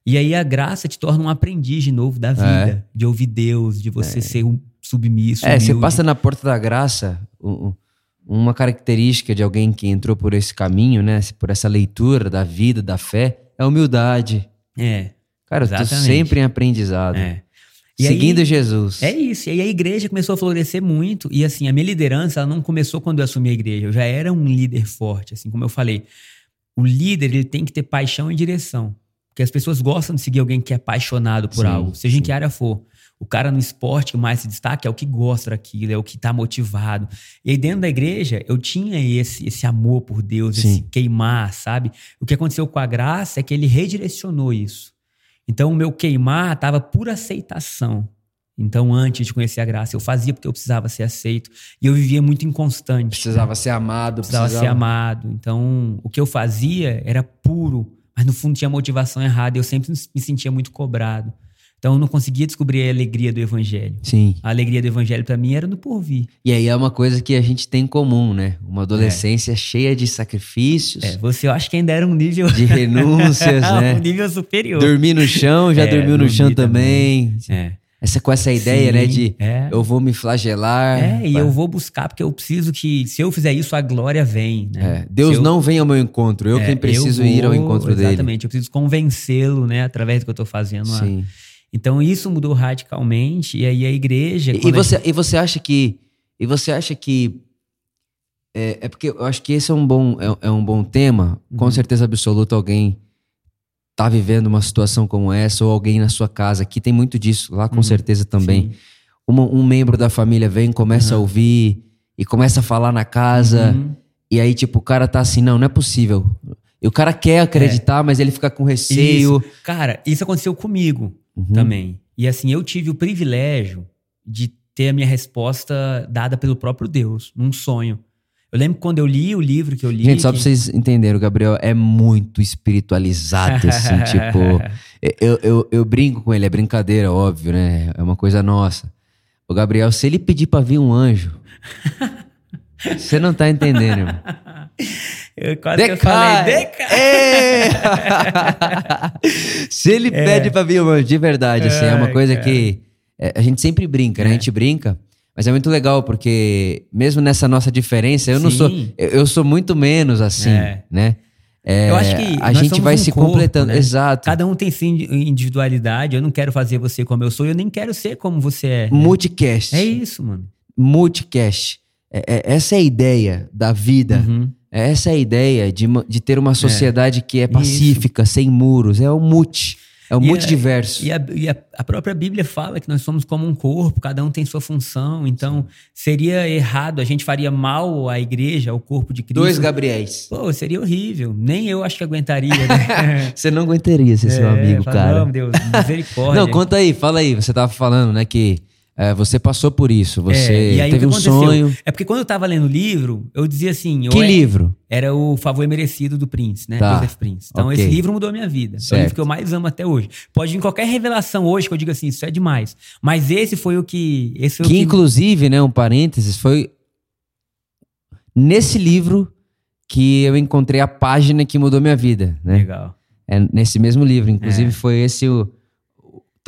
Speaker 2: E aí a graça te torna um aprendiz de novo da vida, de ouvir Deus, de você ser um submisso.
Speaker 1: É, você passa na porta da graça, uma característica de alguém que entrou por esse caminho, né? Por essa leitura da vida, da fé, é a humildade.
Speaker 2: É,
Speaker 1: Cara, eu tô sempre em aprendizado.
Speaker 2: é. E
Speaker 1: Seguindo
Speaker 2: aí-
Speaker 1: Jesus.
Speaker 2: É isso. E aí a igreja começou a florescer muito. E assim, a minha liderança, ela não começou quando eu assumi a igreja. Eu já era um líder forte, assim como eu falei. O líder, ele tem que ter paixão e direção. Porque as pessoas gostam de seguir alguém que é apaixonado por
Speaker 1: Sim,
Speaker 2: algo, seja em
Speaker 1: sim.
Speaker 2: que área for. O cara no esporte que mais se destaca é o que gosta daquilo, é o que tá motivado. E aí dentro da igreja, eu tinha esse, esse amor por Deus, esse
Speaker 1: Sim.
Speaker 2: queimar, sabe? O que aconteceu com a graça é que ele redirecionou isso. Então, o meu queimar estava por aceitação. Então, antes de conhecer a graça, eu fazia porque eu precisava ser aceito. E eu vivia muito inconstante.
Speaker 1: Precisava ser amado,
Speaker 2: precisava,
Speaker 1: precisava,
Speaker 2: ser amado. Então, o que eu fazia era puro, mas no fundo tinha motivação errada. Eu sempre me sentia muito cobrado. Então, eu não conseguia descobrir a alegria do evangelho.
Speaker 1: Sim.
Speaker 2: A alegria do evangelho para mim era no porvir.
Speaker 1: E aí é uma coisa que a gente tem em comum, né? Uma adolescência cheia de sacrifícios,
Speaker 2: É, você eu acho que ainda era um nível
Speaker 1: de renúncias, (laughs) né?
Speaker 2: um nível superior.
Speaker 1: Dormir no chão, já
Speaker 2: É,
Speaker 1: dormiu no chão
Speaker 2: também.
Speaker 1: também.
Speaker 2: É.
Speaker 1: Essa, com essa ideia,
Speaker 2: Sim,
Speaker 1: né? De
Speaker 2: é.
Speaker 1: eu vou me flagelar.
Speaker 2: É, e
Speaker 1: pra-
Speaker 2: eu vou buscar porque eu preciso que, se eu fizer isso, a glória vem. Né?
Speaker 1: É, Deus
Speaker 2: eu-
Speaker 1: não vem ao meu encontro, eu
Speaker 2: é,
Speaker 1: quem preciso
Speaker 2: eu
Speaker 1: ir ao
Speaker 2: vou-
Speaker 1: encontro dele.
Speaker 2: Exatamente, eu preciso convencê-lo, né, através do que eu tô fazendo.
Speaker 1: Sim.
Speaker 2: Então isso mudou radicalmente, e aí a igreja.
Speaker 1: E,
Speaker 2: a
Speaker 1: você, e você acha que. E você acha que. É, é porque eu acho que esse é um bom, é, é um bom tema. Com
Speaker 2: Uhum.
Speaker 1: certeza absoluta, alguém tá vivendo uma situação como essa, ou alguém na sua casa, que tem muito disso, lá com
Speaker 2: Uhum.
Speaker 1: certeza também. Uma- um membro da família vem, começa a
Speaker 2: Uhum.
Speaker 1: ouvir e começa a falar na casa.
Speaker 2: Uhum.
Speaker 1: E aí, tipo, o cara tá assim, não, não é possível. E o cara quer acreditar, mas ele fica com receio.
Speaker 2: Isso. Cara, isso aconteceu comigo
Speaker 1: Uhum.
Speaker 2: também. E assim, eu tive o privilégio de ter a minha resposta dada pelo próprio Deus, num sonho. Eu lembro quando eu li o livro que eu li.
Speaker 1: Gente, só pra vocês entenderem, o Gabriel é muito espiritualizado, assim, (laughs) tipo. Eu, eu, eu brinco com ele, é brincadeira, óbvio, né? É uma coisa nossa. O Gabriel, se ele pedir pra vir um anjo, (laughs) você não tá entendendo, irmão.
Speaker 2: Eu quase que eu
Speaker 1: Decai!
Speaker 2: falei, decai!
Speaker 1: É! (laughs) Se ele pede pra vir um anjo, de verdade, assim, é uma
Speaker 2: Ai,
Speaker 1: coisa
Speaker 2: cara.
Speaker 1: que é, a gente sempre brinca, né? A gente brinca, mas é muito legal porque mesmo nessa nossa diferença, eu não
Speaker 2: Sim.
Speaker 1: sou, eu, eu sou muito menos assim,
Speaker 2: É.
Speaker 1: né? É,
Speaker 2: Eu acho que
Speaker 1: a gente vai
Speaker 2: um
Speaker 1: se
Speaker 2: corpo,
Speaker 1: completando,
Speaker 2: né?
Speaker 1: exato.
Speaker 2: Cada um tem sua indi- individualidade. Eu não quero fazer você como eu sou, eu nem quero ser como você é. né?
Speaker 1: Multicast.
Speaker 2: É isso, mano.
Speaker 1: Multicast. É- é- essa é a ideia da vida.
Speaker 2: Uhum.
Speaker 1: Essa é a ideia de, de ter uma sociedade que é
Speaker 2: Isso.
Speaker 1: pacífica, sem muros. É o multi. É o
Speaker 2: E a-
Speaker 1: multiverso.
Speaker 2: E, a, e a- a própria Bíblia fala que nós somos como um corpo, cada um tem sua função. Então, seria errado, a gente faria mal à igreja, ao corpo de Cristo.
Speaker 1: Dois Gabriéis.
Speaker 2: Pô, seria horrível. Nem eu acho que aguentaria, né? (laughs)
Speaker 1: Você não aguentaria ser seu
Speaker 2: É,
Speaker 1: amigo,
Speaker 2: fala,
Speaker 1: cara.
Speaker 2: Não, Deus, misericórdia.
Speaker 1: Não, conta aí, fala aí. Você tava falando, né, que é, você passou por isso. Você
Speaker 2: É, e aí,
Speaker 1: teve um
Speaker 2: aconteceu?
Speaker 1: sonho.
Speaker 2: É porque quando eu tava lendo o livro, eu dizia assim...
Speaker 1: Que
Speaker 2: é-
Speaker 1: livro?
Speaker 2: Era o Favor Merecido do Prince, né?
Speaker 1: Tá.
Speaker 2: Joseph Prince. Então,
Speaker 1: Ok.
Speaker 2: esse livro mudou a minha vida. É o
Speaker 1: Certo.
Speaker 2: livro que eu mais amo até hoje. Pode vir qualquer revelação hoje que eu diga assim, isso é demais. Mas esse foi o que... Esse foi
Speaker 1: Que
Speaker 2: o que
Speaker 1: inclusive, né, um parênteses, foi nesse livro que eu encontrei a página que mudou minha vida, né?
Speaker 2: Legal.
Speaker 1: É nesse mesmo livro. Inclusive,
Speaker 2: É.
Speaker 1: foi esse o.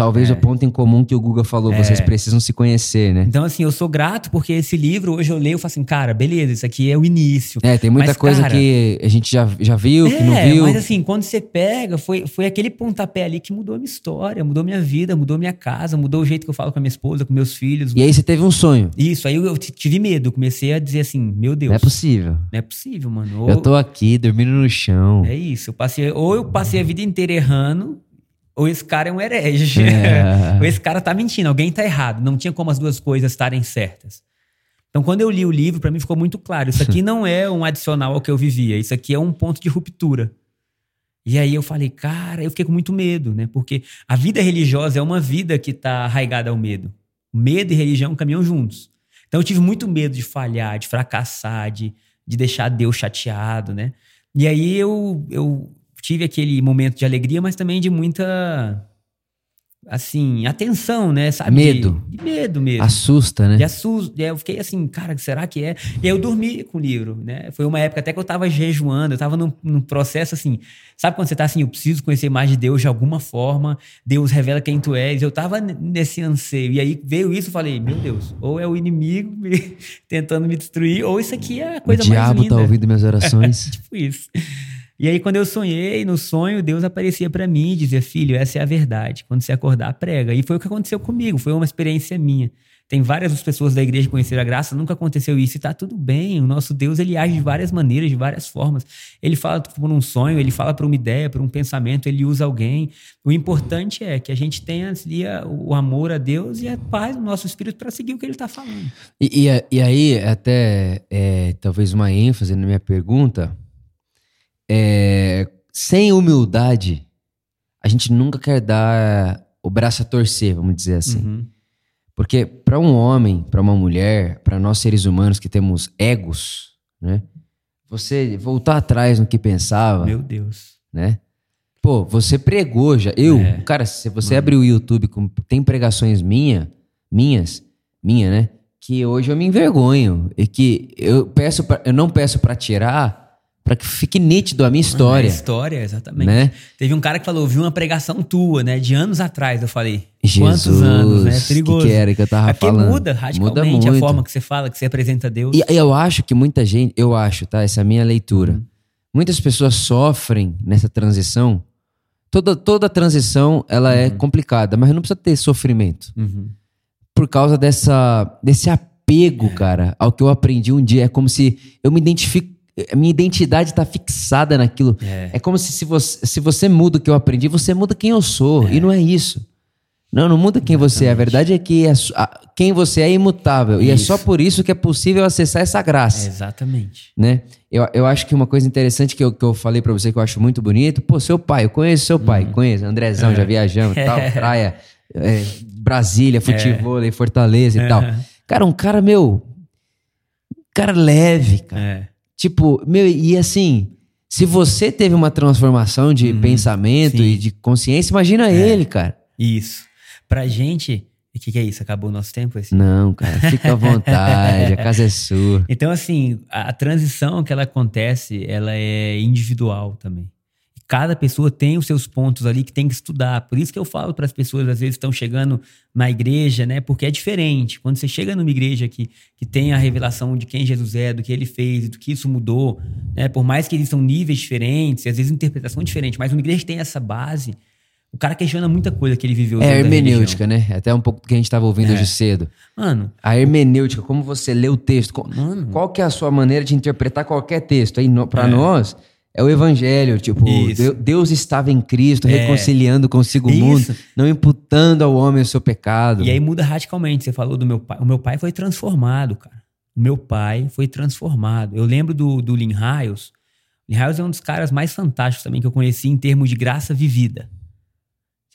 Speaker 1: Talvez o ponto em comum que o Guga falou.
Speaker 2: É.
Speaker 1: Vocês precisam se conhecer, né?
Speaker 2: Então, assim, eu sou grato porque esse livro, hoje eu leio e falo assim, cara, beleza, isso aqui é o início.
Speaker 1: É, tem muita
Speaker 2: Mas,
Speaker 1: coisa
Speaker 2: cara,
Speaker 1: que a gente já, já viu, que não
Speaker 2: É,
Speaker 1: viu.
Speaker 2: mas assim, quando você pega, foi, foi aquele pontapé ali que mudou a minha história, mudou minha vida, mudou minha casa, mudou o jeito que eu falo com a minha esposa, com meus filhos.
Speaker 1: E aí você teve um sonho.
Speaker 2: Isso, aí eu, eu tive medo, comecei a dizer assim, meu Deus,
Speaker 1: Não é possível.
Speaker 2: não é possível, mano. Ou-
Speaker 1: Eu tô aqui dormindo no chão.
Speaker 2: É isso, eu passei, ou eu passei a vida inteira errando, ou esse cara é um herege.
Speaker 1: É. (laughs)
Speaker 2: ou esse cara tá mentindo, alguém tá errado. Não tinha como as duas coisas estarem certas. Então, quando eu li o livro, pra mim ficou muito claro. Isso aqui (laughs) não é um adicional ao que eu vivia. Isso aqui é um ponto de ruptura. E aí eu falei, cara, eu fiquei com muito medo, né? Porque a vida religiosa é uma vida que tá arraigada ao medo. O medo e religião caminham juntos. Então eu tive muito medo de falhar, de fracassar, de, de deixar Deus chateado, né? E aí eu, eu tive aquele momento de alegria, mas também de muita, assim, atenção, né? Sabe?
Speaker 1: Medo.
Speaker 2: De, de medo mesmo.
Speaker 1: Assusta, né?
Speaker 2: De assusto. Aí eu fiquei assim, cara, será que é? E aí eu dormi com o livro, né? Foi uma época até que eu tava jejuando, eu tava num, num processo assim. Sabe quando você tá assim, eu preciso conhecer mais de Deus de alguma forma, Deus revela quem tu és. Eu tava nesse anseio. E aí veio isso, eu falei, meu Deus, ou é o inimigo me- (laughs) tentando me destruir, ou isso aqui é a
Speaker 1: O
Speaker 2: coisa mais
Speaker 1: diabo
Speaker 2: linda.
Speaker 1: tá ouvindo minhas (laughs) orações.
Speaker 2: Tipo isso. E aí, quando eu sonhei, no sonho, Deus aparecia pra mim e dizia: Filho, essa é a verdade. Quando você acordar, prega. E foi o que aconteceu comigo, foi uma experiência minha. Tem várias pessoas da igreja que conheceram a graça, nunca aconteceu isso e tá tudo bem. O nosso Deus, ele age de várias maneiras, de várias formas. Ele fala por um sonho, ele fala por uma ideia, por um pensamento, ele usa alguém. O importante é que a gente tenha ali o amor a Deus e a paz no nosso espírito para seguir o que ele tá falando.
Speaker 1: E, e, e aí, até é, talvez uma ênfase na minha pergunta, é, sem humildade, a gente nunca quer dar o braço a torcer, vamos dizer assim.
Speaker 2: Uhum.
Speaker 1: Porque para um homem, para uma mulher, para nós seres humanos que temos egos, né? Você voltar atrás no que pensava,
Speaker 2: Meu Deus.
Speaker 1: né? Pô, você pregou já. Eu,
Speaker 2: É.
Speaker 1: cara, se você abrir o YouTube, com, tem pregações minha, minhas, minha, né? Que hoje eu me envergonho e que eu peço, pra, eu não peço pra tirar, pra que fique nítido a minha
Speaker 2: É
Speaker 1: história,
Speaker 2: história, exatamente.
Speaker 1: né?
Speaker 2: Teve um cara que falou, vi uma pregação tua, né? De anos atrás. Eu falei,
Speaker 1: Jesus,
Speaker 2: quantos anos, né? É perigoso.
Speaker 1: que que era que eu tava
Speaker 2: é porque
Speaker 1: falando?
Speaker 2: muda radicalmente
Speaker 1: Muda
Speaker 2: a forma que você fala, que você apresenta a Deus.
Speaker 1: E eu acho que muita gente, eu acho, tá? Essa é a minha leitura.
Speaker 2: Uhum.
Speaker 1: Muitas pessoas sofrem nessa transição. Toda, toda transição, ela é complicada, mas não precisa ter sofrimento.
Speaker 2: Uhum.
Speaker 1: Por causa dessa, desse apego,
Speaker 2: É.
Speaker 1: cara, ao que eu aprendi um dia. É como se eu me identifico. A minha identidade tá fixada naquilo.
Speaker 2: É.
Speaker 1: É como se, se, você, se você muda o que eu aprendi, você muda quem eu sou. E não é isso. Não, não muda quem você é. A verdade é que é a- quem você é imutável. E é
Speaker 2: Isso.
Speaker 1: só por isso que é possível acessar essa graça.
Speaker 2: Exatamente.
Speaker 1: né? Eu, eu acho que uma coisa interessante que eu, que eu falei pra você que eu acho muito bonito, pô, seu pai, eu conheço seu pai,
Speaker 2: Uhum.
Speaker 1: conheço, Andrezão,
Speaker 2: É.
Speaker 1: já viajamos, tal, (laughs) praia, é, Brasília, futebol, Fortaleza e tal. Cara, um cara, meu, um cara leve, cara.
Speaker 2: É.
Speaker 1: Tipo, meu, e assim, se você teve uma transformação de pensamento
Speaker 2: Uhum. sim. É.
Speaker 1: e de consciência, imagina ele, cara.
Speaker 2: Isso. Pra gente. O que, que é isso? Acabou o nosso tempo? Esse?
Speaker 1: Não, cara, fica à vontade, a (laughs) casa é sua.
Speaker 2: Então, assim, a, a transição que ela acontece, ela é individual também. E Cada pessoa tem os seus pontos ali que tem que estudar. Por isso que eu falo para as pessoas, às vezes, estão chegando na igreja, né? Porque é diferente. Quando você chega numa igreja que, que tem a revelação de quem Jesus é, do que ele fez, do que isso mudou, né? Por mais que eles são níveis diferentes, às vezes interpretação diferente, mas uma igreja que tem essa base, o cara questiona muita coisa que ele viveu.
Speaker 1: É
Speaker 2: da
Speaker 1: hermenêutica, né? Até um pouco do que a gente estava ouvindo
Speaker 2: É.
Speaker 1: hoje cedo.
Speaker 2: Mano,
Speaker 1: A hermenêutica, como você lê o texto, co-
Speaker 2: Mano.
Speaker 1: qual que é a sua maneira de interpretar qualquer texto? Aí, para
Speaker 2: É.
Speaker 1: nós, é o evangelho, tipo,
Speaker 2: Isso.
Speaker 1: Deus estava em Cristo,
Speaker 2: É.
Speaker 1: reconciliando consigo o mundo, não imputando ao homem o seu pecado.
Speaker 2: E aí muda radicalmente. Você falou do meu pai. O meu pai foi transformado, cara. O meu pai foi transformado. Eu lembro do, do Lin Hiles. Lin Hiles é um dos caras mais fantásticos também que eu conheci em termos de graça vivida.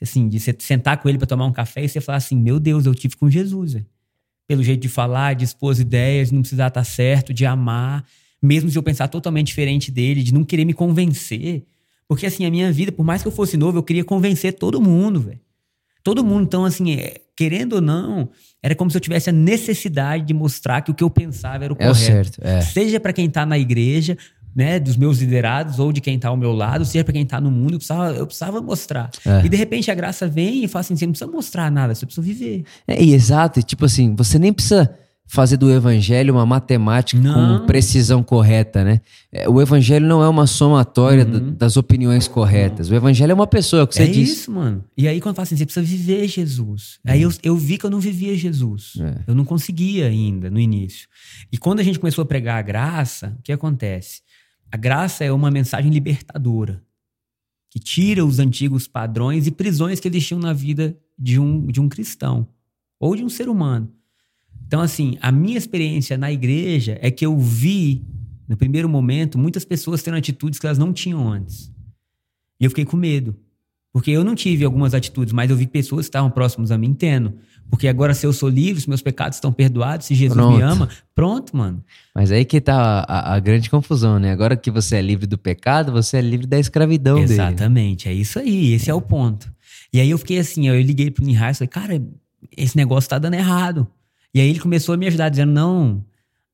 Speaker 2: Assim, de você sentar com ele para tomar um café e você falar assim: Meu Deus, eu tive com Jesus. velho. Pelo jeito de falar, de expor as ideias, de não precisar estar certo, de amar, mesmo se eu pensar totalmente diferente dele, de não querer me convencer. Porque assim, a minha vida, por mais que eu fosse novo, eu queria convencer todo mundo, velho. Todo mundo, então, assim, é, querendo ou não, era como se eu tivesse a necessidade de mostrar que o que eu pensava era o
Speaker 1: É o
Speaker 2: correto.
Speaker 1: certo, é.
Speaker 2: Seja para quem tá na igreja, né, dos meus liderados, ou de quem tá ao meu lado, seja para quem tá no mundo, eu precisava, eu precisava mostrar.
Speaker 1: É.
Speaker 2: E de repente a graça vem e fala assim: você não precisa mostrar nada, você precisa viver.
Speaker 1: É, exato, e tipo assim, você nem precisa fazer do evangelho uma matemática
Speaker 2: Não.
Speaker 1: com precisão correta, né? É, O evangelho não é uma somatória da- das opiniões corretas. O evangelho é uma pessoa, que você
Speaker 2: é
Speaker 1: disse.
Speaker 2: isso, mano. E aí, quando fala assim, você precisa viver Jesus. Aí eu, eu vi que eu não vivia Jesus.
Speaker 1: É.
Speaker 2: Eu não conseguia ainda no início. E quando a gente começou a pregar a graça, o que acontece? A graça é uma mensagem libertadora que tira os antigos padrões e prisões que existiam na vida de um, de um cristão ou de um ser humano. Então, assim, a minha experiência na igreja é que eu vi, no primeiro momento, muitas pessoas tendo atitudes que elas não tinham antes. E eu fiquei com medo. Porque eu não tive algumas atitudes, mas eu vi pessoas que estavam próximas a mim tendo. Porque agora, se eu sou livre, se meus pecados estão perdoados, se Jesus
Speaker 1: Pronto.
Speaker 2: me ama, pronto, mano.
Speaker 1: Mas aí que tá a, a grande confusão, né? Agora que você é livre do pecado, você é livre da escravidão dele.
Speaker 2: Exatamente, é isso aí, esse é o ponto. E aí eu fiquei assim, eu liguei pro Nihai e falei, cara, esse negócio tá dando errado. E aí ele começou a me ajudar, dizendo, não,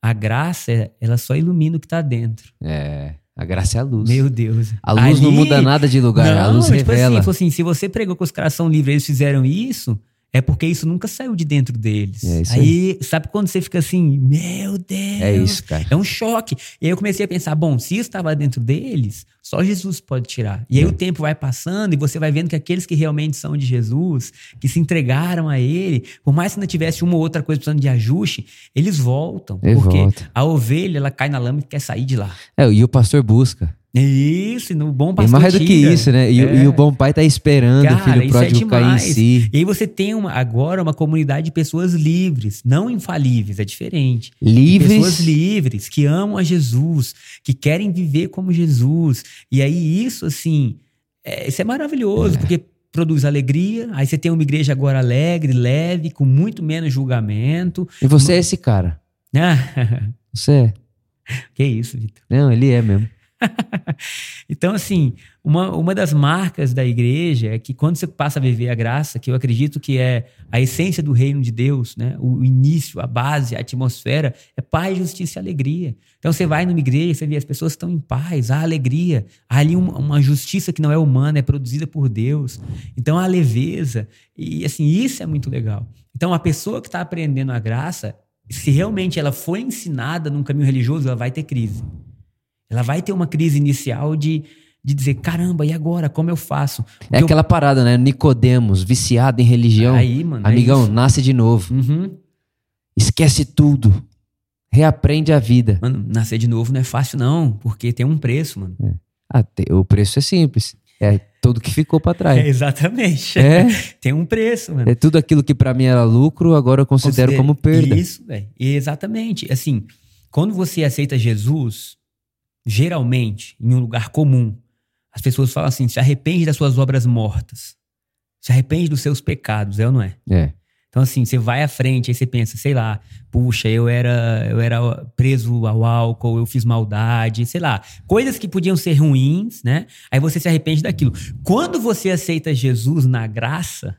Speaker 2: a graça, ela só ilumina o que tá dentro.
Speaker 1: É, a graça é a luz.
Speaker 2: Meu Deus.
Speaker 1: a luz não
Speaker 2: Ali-
Speaker 1: muda nada de lugar, a
Speaker 2: Não,
Speaker 1: luz
Speaker 2: tipo
Speaker 1: revela.
Speaker 2: assim, falou assim, se você pregou que os caras são livres, eles fizeram isso, é porque isso nunca saiu de dentro deles.
Speaker 1: É isso
Speaker 2: aí, sabe quando você fica assim, meu Deus.
Speaker 1: É isso, cara.
Speaker 2: É um choque. E aí eu comecei a pensar, bom, se isso estava dentro deles, só Jesus pode tirar. E aí
Speaker 1: É.
Speaker 2: o tempo vai passando e você vai vendo que aqueles que realmente são de Jesus, que se entregaram a ele, por mais que não tivesse uma ou outra coisa precisando de ajuste, eles voltam.
Speaker 1: Ele
Speaker 2: porque
Speaker 1: volta.
Speaker 2: a ovelha, ela cai na lama e quer sair de lá.
Speaker 1: É, e o pastor busca.
Speaker 2: Isso, e no bom
Speaker 1: E
Speaker 2: pastor
Speaker 1: mais do que isso, né? E, o-
Speaker 2: É.
Speaker 1: e o bom pai tá esperando o
Speaker 2: Cara,
Speaker 1: filho
Speaker 2: isso é
Speaker 1: pródigo cair em si.
Speaker 2: E aí você tem uma, agora uma comunidade de pessoas livres, não infalíveis, é diferente.
Speaker 1: Livres.
Speaker 2: Pessoas livres, que amam a Jesus, que querem viver como Jesus. E aí isso, assim, é, isso é maravilhoso, porque produz alegria. Aí você tem uma igreja agora alegre, leve, com muito menos julgamento.
Speaker 1: E você é esse cara. (laughs) Você é.
Speaker 2: que isso, Vitor.
Speaker 1: Não, ele é mesmo. (laughs)
Speaker 2: Então, assim, uma, uma das marcas da igreja é que quando você passa a viver a graça, que eu acredito que é a essência do reino de Deus, né? o início, a base, a atmosfera, é paz, justiça e alegria. Então, você vai numa igreja, você vê as pessoas estão em paz, há alegria, há ali uma, uma justiça que não é humana, é produzida por Deus. Então, há leveza. E, assim, isso é muito legal. Então, a pessoa que está aprendendo a graça, se realmente ela foi ensinada num caminho religioso, ela vai ter crise. Ela vai ter uma crise inicial de, de dizer: caramba, e agora? Como eu faço?
Speaker 1: É
Speaker 2: Porque eu-
Speaker 1: aquela parada, né? Nicodemos, viciado em religião.
Speaker 2: Aí, mano. é
Speaker 1: Amigão,
Speaker 2: isso.
Speaker 1: nasce de novo.
Speaker 2: Uhum.
Speaker 1: Esquece tudo. Reaprende a vida.
Speaker 2: Mano, nascer de novo não é fácil, não, porque tem um preço, mano.
Speaker 1: Ah, te- o preço é simples. É tudo que ficou para trás.
Speaker 2: É, exatamente.
Speaker 1: É. (laughs)
Speaker 2: Tem um preço, mano.
Speaker 1: É tudo aquilo que para mim era lucro, agora eu considero como perda.
Speaker 2: Isso, velho. Exatamente. Assim, quando você aceita Jesus, geralmente, em um lugar comum, as pessoas falam assim: se arrepende das suas obras mortas. Se arrepende dos seus pecados, é ou não é?
Speaker 1: É.
Speaker 2: Então, assim, você vai à frente, aí você pensa, sei lá, puxa, eu era, eu era preso ao álcool, eu fiz maldade, sei lá, coisas que podiam ser ruins, né? Aí você se arrepende daquilo. Quando você aceita Jesus na graça,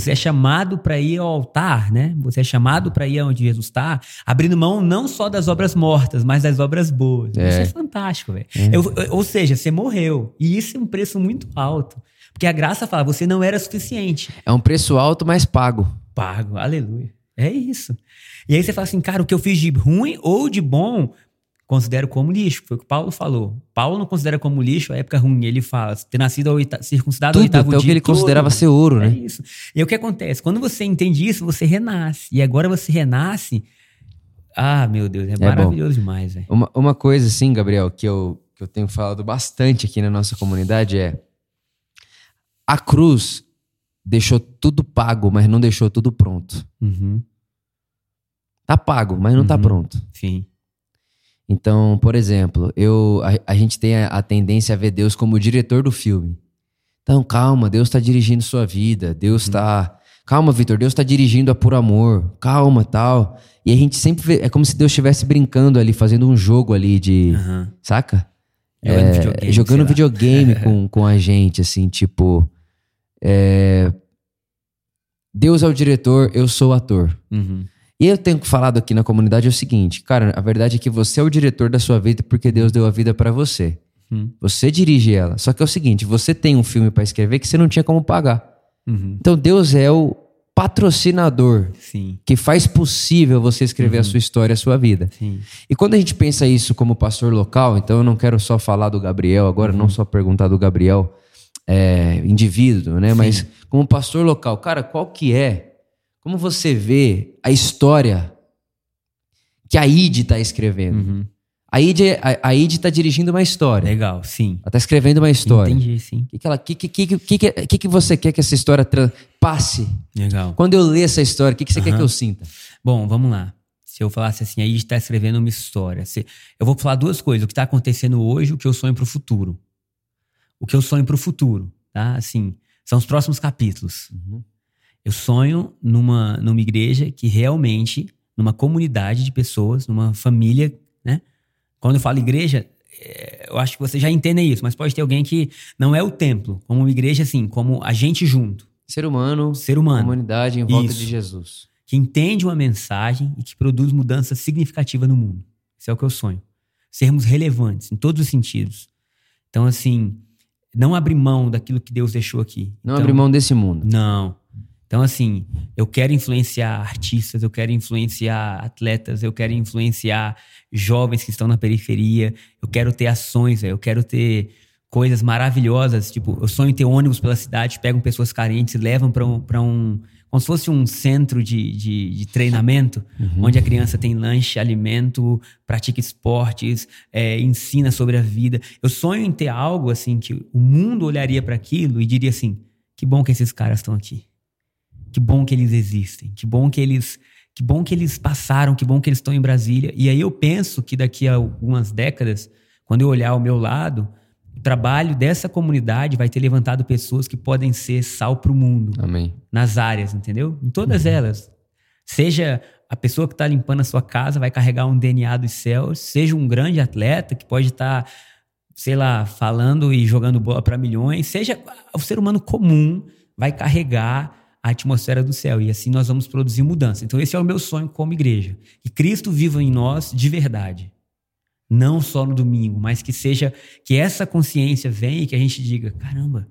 Speaker 2: você é chamado para ir ao altar, né? Você é chamado para ir onde Jesus está, abrindo mão não só das obras mortas, mas das obras boas.
Speaker 1: É.
Speaker 2: Isso é fantástico, velho. Eu- Ou seja, você morreu. E isso é um preço muito alto. Porque a graça fala, você não era suficiente
Speaker 1: É um preço alto, mas pago.
Speaker 2: pago. Aleluia. É isso. E aí você fala assim, cara, o que eu fiz de ruim ou de bom, considero como lixo. Foi o que Paulo falou. Paulo não considera como lixo a época ruim. Ele fala, ter nascido ao oita- circuncidado ao
Speaker 1: Tudo,
Speaker 2: oitavo
Speaker 1: até o que ele
Speaker 2: tudo.
Speaker 1: considerava ser ouro,
Speaker 2: É
Speaker 1: né?
Speaker 2: isso. E aí o que acontece? Quando você entende isso, você renasce. E agora você renasce. Ah, meu Deus, é,
Speaker 1: bom.
Speaker 2: maravilhoso demais, velho.
Speaker 1: Uma, uma coisa, assim, Gabriel, que eu, que eu tenho falado bastante aqui na nossa comunidade é: a cruz deixou tudo pago, mas não deixou tudo pronto.
Speaker 2: Uhum,
Speaker 1: Tá pago, mas não tá
Speaker 2: Uhum.
Speaker 1: pronto.
Speaker 2: sim.
Speaker 1: Então, por exemplo, eu, a, a gente tem a, a tendência a ver Deus como o diretor do filme. Então, calma, Deus está dirigindo sua vida. Deus está. Calma, Vitor, Deus está dirigindo a por amor. Calma, tal. E a gente sempre vê. É como se Deus estivesse brincando ali, fazendo um jogo ali de.
Speaker 2: Aham.
Speaker 1: Saca?
Speaker 2: Jogando
Speaker 1: É,
Speaker 2: videogame,
Speaker 1: jogando videogame (laughs) com, com a gente, assim, tipo. é, Deus é o diretor, eu sou o ator.
Speaker 2: Uhum.
Speaker 1: E eu tenho falado aqui na comunidade é o seguinte, cara, a verdade é que você é o diretor da sua vida porque Deus deu a vida pra você.
Speaker 2: Hum.
Speaker 1: Você dirige ela. Só que é o seguinte, você tem um filme pra escrever que você não tinha como pagar.
Speaker 2: Uhum.
Speaker 1: Então Deus é o patrocinador
Speaker 2: Sim,
Speaker 1: que faz possível você escrever a sua história, a sua vida.
Speaker 2: sim.
Speaker 1: E quando a gente pensa isso como pastor local, então eu não quero só falar do Gabriel agora, não só perguntar do Gabriel é, indivíduo, né? Mas como pastor local, cara, qual que é? Como você vê a história que a ID está escrevendo?
Speaker 2: Uhum.
Speaker 1: A ID, a, a ID tá dirigindo uma história.
Speaker 2: Legal, sim.
Speaker 1: Ela tá escrevendo uma história.
Speaker 2: Entendi, sim.
Speaker 1: O que, ela, que, que, que, que, que, que você quer que essa história passe?
Speaker 2: Legal.
Speaker 1: Quando eu ler essa história, o que, que você quer
Speaker 2: Aham.
Speaker 1: que eu sinta?
Speaker 2: Bom, vamos lá. Se eu falasse assim, aí está escrevendo uma história. Se- eu vou falar duas coisas: o que está acontecendo hoje, o que eu sonho para o futuro. O que eu sonho para o futuro, tá? Assim, são os próximos capítulos.
Speaker 1: Uhum.
Speaker 2: Eu sonho numa, numa igreja que realmente, numa comunidade de pessoas, numa família, né? Quando eu falo igreja, é, eu acho que vocês já entendem isso, mas pode ter alguém que não é o templo, como uma igreja assim, como a gente junto,
Speaker 1: Ser humano,
Speaker 2: ser humano
Speaker 1: comunidade em volta
Speaker 2: Isso.
Speaker 1: de Jesus.
Speaker 2: que entende uma mensagem e que produz mudança significativa no mundo. Isso é o que eu sonho. Sermos relevantes em todos os sentidos. Então, assim, não abrir mão daquilo que Deus deixou aqui.
Speaker 1: Não
Speaker 2: Então,
Speaker 1: abrir mão desse mundo.
Speaker 2: Não. Então, assim, eu quero influenciar artistas, eu quero influenciar atletas, eu quero influenciar jovens que estão na periferia, eu quero ter ações, eu quero ter coisas maravilhosas. Tipo, eu sonho em ter ônibus pela cidade, pegam pessoas carentes e levam para um, pra um. Como se fosse um centro de, de, de treinamento, onde a criança tem lanche, alimento, pratica esportes, é, ensina sobre a vida. Eu sonho em ter algo assim que o mundo olharia para aquilo e diria assim: que bom que esses caras estão aqui. Que bom que eles existem. Que bom que eles, que bom que eles passaram. Que bom que eles estão em Brasília. E aí eu penso que daqui a algumas décadas, quando eu olhar ao meu lado, o trabalho dessa comunidade vai ter levantado pessoas que podem ser sal para o mundo
Speaker 1: Amém.
Speaker 2: nas áreas, entendeu? Em todas elas. Seja a pessoa que está limpando a sua casa vai carregar um DNA dos céus, seja um grande atleta que pode estar, sei lá, falando e jogando bola para milhões, seja o ser humano comum vai carregar a atmosfera do céu e assim nós vamos produzir mudança. Então esse é o meu sonho como igreja, que Cristo viva em nós de verdade. Não só no domingo, mas que seja que essa consciência venha e que a gente diga, caramba,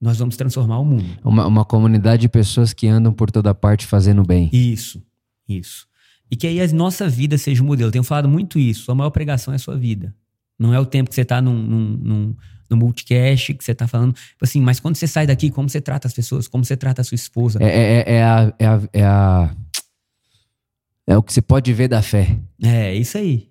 Speaker 2: nós vamos transformar o mundo.
Speaker 1: Uma, uma comunidade de pessoas que andam por toda parte fazendo bem.
Speaker 2: Isso, isso. E que aí a nossa vida seja o modelo. Eu tenho falado muito isso. A maior pregação é a sua vida. Não é o tempo que você está num, num, num, no multicast, que você está falando. Tipo Assim, mas quando você sai daqui, como você trata as pessoas? Como você trata a sua esposa?
Speaker 1: É, é, é, a, é, a, é a- É o que você pode ver da fé.
Speaker 2: É, isso aí.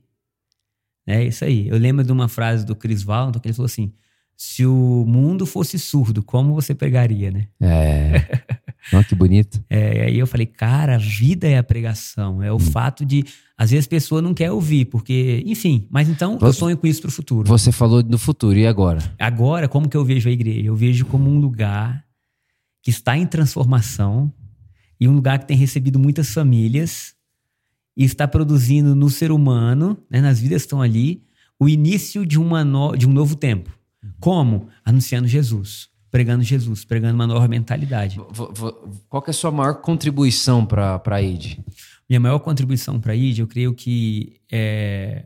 Speaker 2: É isso aí. Eu lembro de uma frase do Chris Valentin que ele falou assim: Se o mundo fosse surdo, como você pregaria, né?
Speaker 1: É. (laughs) Olha que bonito.
Speaker 2: É, aí eu falei, cara, a vida é a pregação. É o hum. fato de, às vezes, a pessoa não quer ouvir, porque, enfim. Mas então você, eu sonho com isso para o futuro.
Speaker 1: Você falou do futuro, e agora?
Speaker 2: Agora, como que eu vejo a igreja? Eu vejo como um lugar que está em transformação e um lugar que tem recebido muitas famílias e está produzindo no ser humano, né, nas vidas que estão ali, o início de, uma no, de um novo tempo. Como? Anunciando Jesus, pregando Jesus, pregando uma nova mentalidade.
Speaker 1: Qual é a sua maior contribuição para a ID?
Speaker 2: Minha maior contribuição para a ID, eu creio que é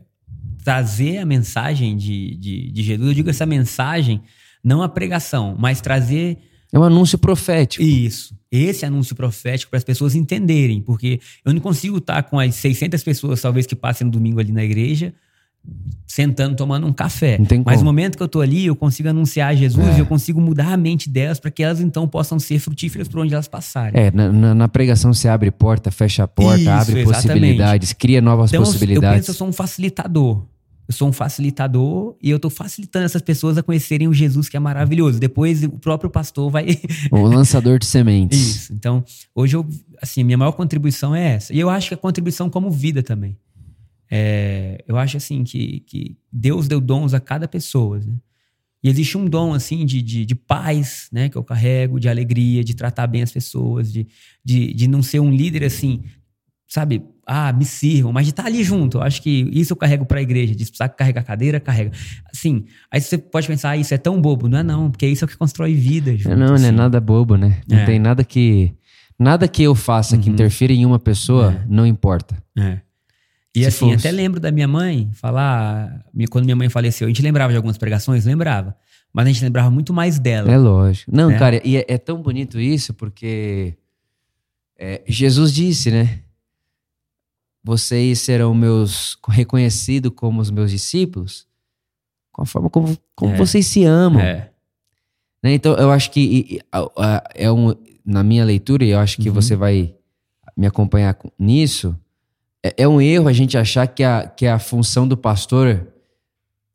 Speaker 2: trazer a mensagem de, de, de Jesus. Eu digo essa mensagem, não a pregação, mas trazer.
Speaker 1: É um anúncio profético.
Speaker 2: Isso. Esse anúncio profético para as pessoas entenderem, porque eu não consigo estar com as 600 pessoas, talvez, que passem no domingo ali na igreja, sentando tomando um café. Mas no momento que eu tô ali, eu consigo anunciar Jesus é. e eu consigo mudar a mente delas para que elas então possam ser frutíferas por onde elas passarem.
Speaker 1: É, na, na pregação você abre porta, fecha a porta, Isso, abre exatamente. possibilidades, cria novas então, possibilidades. Eu
Speaker 2: penso eu sou um facilitador. Eu sou um facilitador e eu estou facilitando essas pessoas a conhecerem o Jesus que é maravilhoso. Depois o próprio pastor vai.
Speaker 1: O (laughs) lançador de sementes.
Speaker 2: Isso. Então, hoje eu, assim, minha maior contribuição é essa. E eu acho que a contribuição como vida também. É, eu acho assim que, que Deus deu dons a cada pessoa, né? E existe um dom assim de, de, de, paz, né, que eu carrego, de alegria, de tratar bem as pessoas, de, de, de não ser um líder assim, sabe? Ah, me sirvam, mas de estar ali junto. Eu acho que isso eu carrego para a igreja, de precisar carregar cadeira, carrega. Assim, aí você pode pensar, ah, isso é tão bobo. Não é não, porque isso é o que constrói vida. Junto,
Speaker 1: não,
Speaker 2: assim.
Speaker 1: não é nada bobo, né? Não é. tem nada que... Nada que eu faça uhum. que interfira em uma pessoa é. não importa.
Speaker 2: É. E Se assim, fosse. até lembro da minha mãe falar. Quando minha mãe faleceu, a gente lembrava de algumas pregações? Lembrava. Mas a gente lembrava muito mais dela.
Speaker 1: É lógico. Não, né? cara, e é, é, tão bonito isso porque é, Jesus disse, né? Vocês serão meus reconhecidos como os meus discípulos com a forma como, como é. vocês se amam. É. Né? Então, eu acho que é um, na minha leitura, e eu acho que uhum. você vai me acompanhar nisso é, é um erro a gente achar que a, que a função do pastor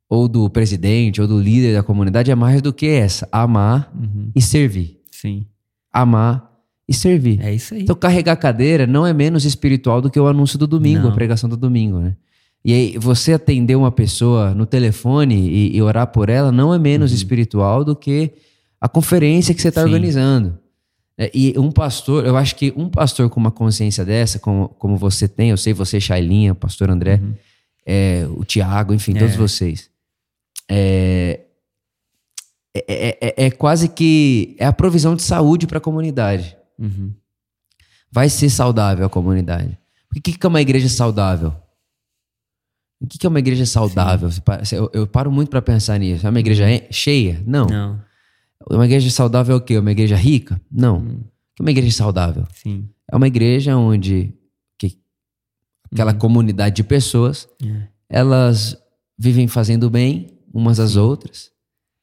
Speaker 1: ou do presidente ou do líder da comunidade é mais do que essa: amar uhum. e servir.
Speaker 2: Sim.
Speaker 1: Amar e servir.
Speaker 2: É isso aí.
Speaker 1: Então, carregar cadeira não é menos espiritual do que o anúncio do domingo, não. a pregação do domingo, né? E aí, você atender uma pessoa no telefone e, e orar por ela não é menos uhum. espiritual do que a conferência que você está organizando. É, e um pastor, eu acho que um pastor com uma consciência dessa, como, como você tem, eu sei você, Shailinha, pastor André, uhum. é, o Tiago, enfim, é. todos vocês. É, é, é, é, quase que é a provisão de saúde para a comunidade. Uhum. Vai ser saudável a comunidade. O que, que é uma igreja saudável? O que, que é uma igreja saudável? Eu, eu, paro muito para pensar nisso. É uma igreja cheia? Não.
Speaker 2: Não.
Speaker 1: Uma igreja saudável é o quê? Uma igreja rica? Não. Hum. Que é uma igreja saudável?
Speaker 2: Sim.
Speaker 1: É uma igreja onde que, aquela uhum. comunidade de pessoas, é. elas vivem fazendo bem umas às outras,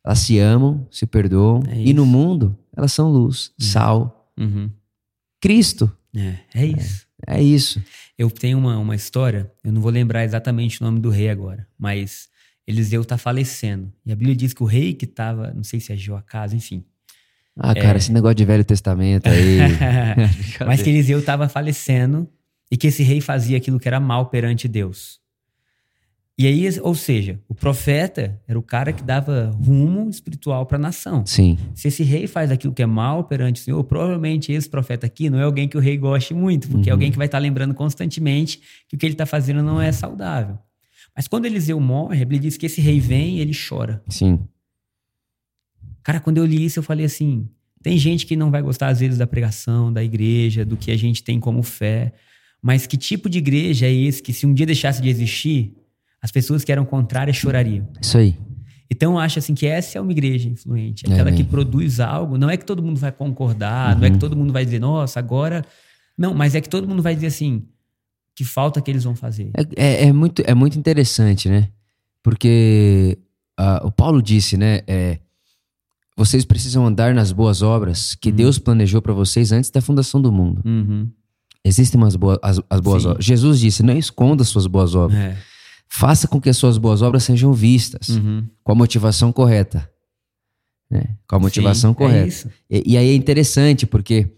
Speaker 1: elas se amam, se perdoam, é e no mundo elas são luz, uhum. sal, uhum. Cristo.
Speaker 2: É, é isso.
Speaker 1: É, é, isso.
Speaker 2: Eu tenho uma, uma história, eu não vou lembrar exatamente o nome do rei agora, mas Eliseu está falecendo. E a Bíblia diz que o rei que estava, não sei se agiu a casa, enfim.
Speaker 1: Ah, cara, é... esse negócio de Velho Testamento aí. (laughs) (laughs)
Speaker 2: Mas que Eliseu estava falecendo e que esse rei fazia aquilo que era mal perante Deus. E aí, ou seja, o profeta era o cara que dava rumo espiritual para a nação.
Speaker 1: Sim.
Speaker 2: Se esse rei faz aquilo que é mal perante o Senhor, provavelmente esse profeta aqui não é alguém que o rei goste muito, porque é uhum. é alguém que vai estar tá lembrando constantemente que o que ele está fazendo não é saudável. Mas quando Eliseu morre, a Bíblia diz que esse rei vem e ele chora.
Speaker 1: Sim.
Speaker 2: Cara, quando eu li isso, eu falei assim: tem gente que não vai gostar, às vezes, da pregação, da igreja, do que a gente tem como fé. Mas que tipo de igreja é esse que, se um dia deixasse de existir, as pessoas que eram contrárias chorariam?
Speaker 1: Isso aí.
Speaker 2: Então eu acho assim que essa é uma igreja influente, aquela é, que produz algo. Não é que todo mundo vai concordar, uhum. não é que uhum. todo mundo vai dizer, nossa, agora. Não, mas é que todo mundo vai dizer assim: que falta que eles vão fazer.
Speaker 1: É, é, é muito, é muito interessante, né? Porque uh, o Paulo disse, né? É, vocês precisam andar nas boas obras que uhum. Deus planejou para vocês antes da fundação do mundo.
Speaker 2: Uhum.
Speaker 1: Existem umas boas, as, as boas Sim. obras. Jesus disse: não esconda as suas boas obras. É. Faça com que as suas boas obras sejam vistas uhum. com a motivação correta. né? com a motivação
Speaker 2: Sim,
Speaker 1: correta.
Speaker 2: É.
Speaker 1: E, e aí é interessante, porque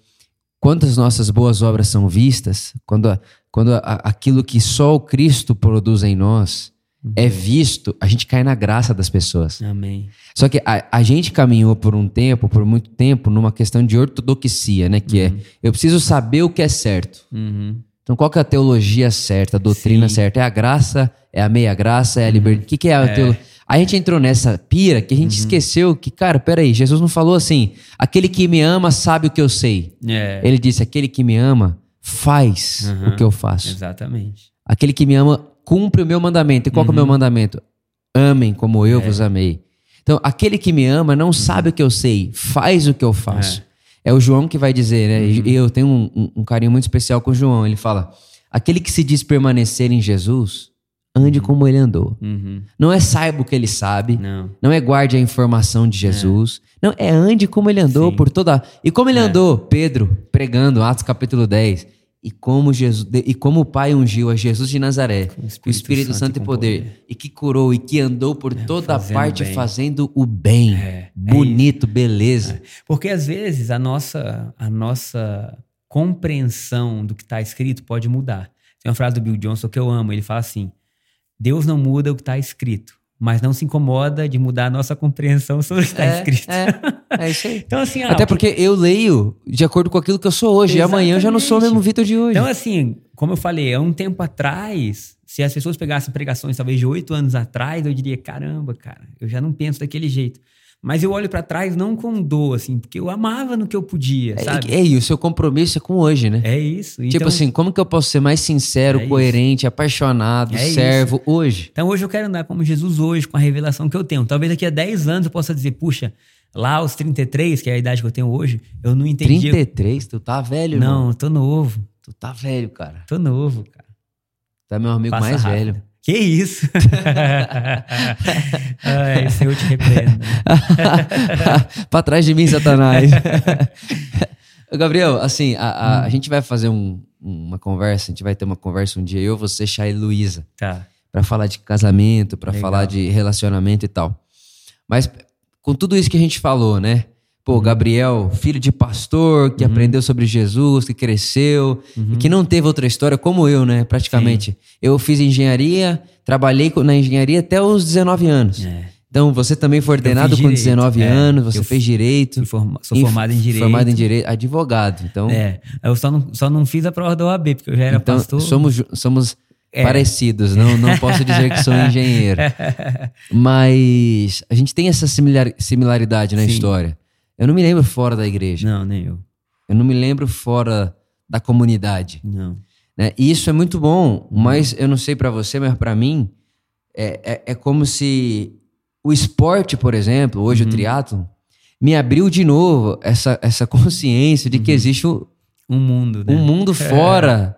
Speaker 1: quando as nossas boas obras são vistas, quando, a- quando a- aquilo que só o Cristo produz em nós é visto, a gente cai na graça das pessoas.
Speaker 2: Amém.
Speaker 1: Só que a, a gente caminhou por um tempo, por muito tempo, numa questão de ortodoxia, né? Que é, eu preciso saber o que é certo.
Speaker 2: Uhum.
Speaker 1: Então, qual que é a teologia certa, a doutrina
Speaker 2: Sim.
Speaker 1: certa? É a graça? É a meia graça? É a liberdade? O que, que é a teologia? A gente entrou nessa pira que a gente esqueceu que, cara, peraí, Jesus não falou assim: aquele que me ama sabe o que eu sei.
Speaker 2: É,
Speaker 1: Ele disse: aquele que me ama faz
Speaker 2: Uhum.
Speaker 1: o que eu faço.
Speaker 2: exatamente.
Speaker 1: Aquele que me ama cumpre o meu mandamento. E qual que é o meu mandamento? Amem como eu vos amei. Então, aquele que me ama não sabe o que eu sei, faz o que eu faço. É, o João que vai dizer, né? E eu tenho um, um- um carinho muito especial com o João. Ele fala: aquele que se diz permanecer em Jesus, ande como ele andou.
Speaker 2: Uhum.
Speaker 1: Não é saiba o que ele sabe,
Speaker 2: Não.
Speaker 1: não é guarde a informação de Jesus. Não, é ande como ele andou
Speaker 2: Sim.
Speaker 1: por toda. E como ele andou, Pedro, pregando, Atos capítulo 10. E como, Jesus, e como o Pai ungiu a Jesus de Nazaré, com o
Speaker 2: Espírito
Speaker 1: Espírito,
Speaker 2: Santo
Speaker 1: Santo
Speaker 2: e
Speaker 1: poder,
Speaker 2: poder.
Speaker 1: e que curou e que andou por toda a
Speaker 2: fazendo
Speaker 1: parte
Speaker 2: bem.
Speaker 1: fazendo o bem.
Speaker 2: É, é
Speaker 1: Bonito, beleza.
Speaker 2: Porque às vezes a nossa, a nossa compreensão do que está escrito pode mudar. Tem uma frase do Bill Johnson que eu amo. Ele fala assim: Deus não muda o que está escrito, mas não se incomoda de mudar a nossa compreensão sobre o que está
Speaker 1: É,
Speaker 2: escrito.
Speaker 1: é, é isso aí. (laughs)
Speaker 2: Então, assim, ah,
Speaker 1: Até porque eu leio de acordo com aquilo que eu sou hoje. E amanhã eu já não sou o mesmo
Speaker 2: Exatamente.
Speaker 1: Vitor de hoje.
Speaker 2: Então, assim, como eu falei, há um tempo atrás, se as pessoas pegassem pregações talvez de oito anos atrás, eu diria: caramba, cara, eu já não penso daquele jeito. Mas eu olho pra trás não com dor, assim, porque eu amava no que eu podia, sabe?
Speaker 1: É, é, e o seu compromisso é com hoje, né?
Speaker 2: É isso.
Speaker 1: Tipo
Speaker 2: Então-
Speaker 1: assim, como que eu posso ser mais sincero,
Speaker 2: É isso.
Speaker 1: coerente, apaixonado,
Speaker 2: É isso.
Speaker 1: servo hoje?
Speaker 2: Então hoje eu quero andar como Jesus hoje, com a revelação que eu tenho. Talvez daqui a 10 anos eu possa dizer, puxa, lá aos 33, que é a idade que eu tenho hoje, eu não entendi.
Speaker 1: 33, tu tá velho, irmão.
Speaker 2: Não, tô novo.
Speaker 1: Tu tá velho, cara.
Speaker 2: Tô novo, cara.
Speaker 1: Tu é meu amigo
Speaker 2: Passa
Speaker 1: mais
Speaker 2: rápido.
Speaker 1: velho.
Speaker 2: Que isso? (laughs) ah, esse eu te repreendo. (laughs)
Speaker 1: pra trás de mim, Satanás. (laughs) Gabriel, assim, a, a-
Speaker 2: Hum.
Speaker 1: a gente vai fazer um- uma conversa, a gente vai ter uma conversa um dia, eu, você, Chay e Luísa,
Speaker 2: Tá.
Speaker 1: pra falar de casamento, pra
Speaker 2: Legal.
Speaker 1: falar de relacionamento e tal. Mas com tudo isso que a gente falou, né?
Speaker 2: Uhum.
Speaker 1: Pô, Gabriel, filho de pastor, que aprendeu sobre Jesus, que cresceu, e que não teve outra história, como eu, né? Praticamente. Eu fiz engenharia, trabalhei na engenharia até os 19 anos.
Speaker 2: É.
Speaker 1: Então, você também foi ordenado com
Speaker 2: direito,
Speaker 1: 19
Speaker 2: é.
Speaker 1: anos, você
Speaker 2: Eu
Speaker 1: fez direito.
Speaker 2: Forma- sou formado em Direito.
Speaker 1: Formado em direito, advogado. Então,
Speaker 2: É, eu só não, só não fiz a prova da OAB, porque eu já era
Speaker 1: então
Speaker 2: pastor.
Speaker 1: somos, somos
Speaker 2: É.
Speaker 1: parecidos, não, não posso dizer que sou (laughs) engenheiro. (laughs) Mas a gente tem essa similar- similaridade na
Speaker 2: Sim.
Speaker 1: história. Eu não me lembro fora da igreja.
Speaker 2: Não, nem eu.
Speaker 1: Eu não me lembro fora da comunidade.
Speaker 2: Não.
Speaker 1: né? E isso é muito bom,
Speaker 2: Uhum.
Speaker 1: mas eu não sei pra você, mas pra mim é, é, é como se o esporte, por exemplo, hoje
Speaker 2: Uhum.
Speaker 1: o triatlon, me abriu de novo essa, essa (laughs) consciência de que existe um,
Speaker 2: Um mundo, né?
Speaker 1: um mundo fora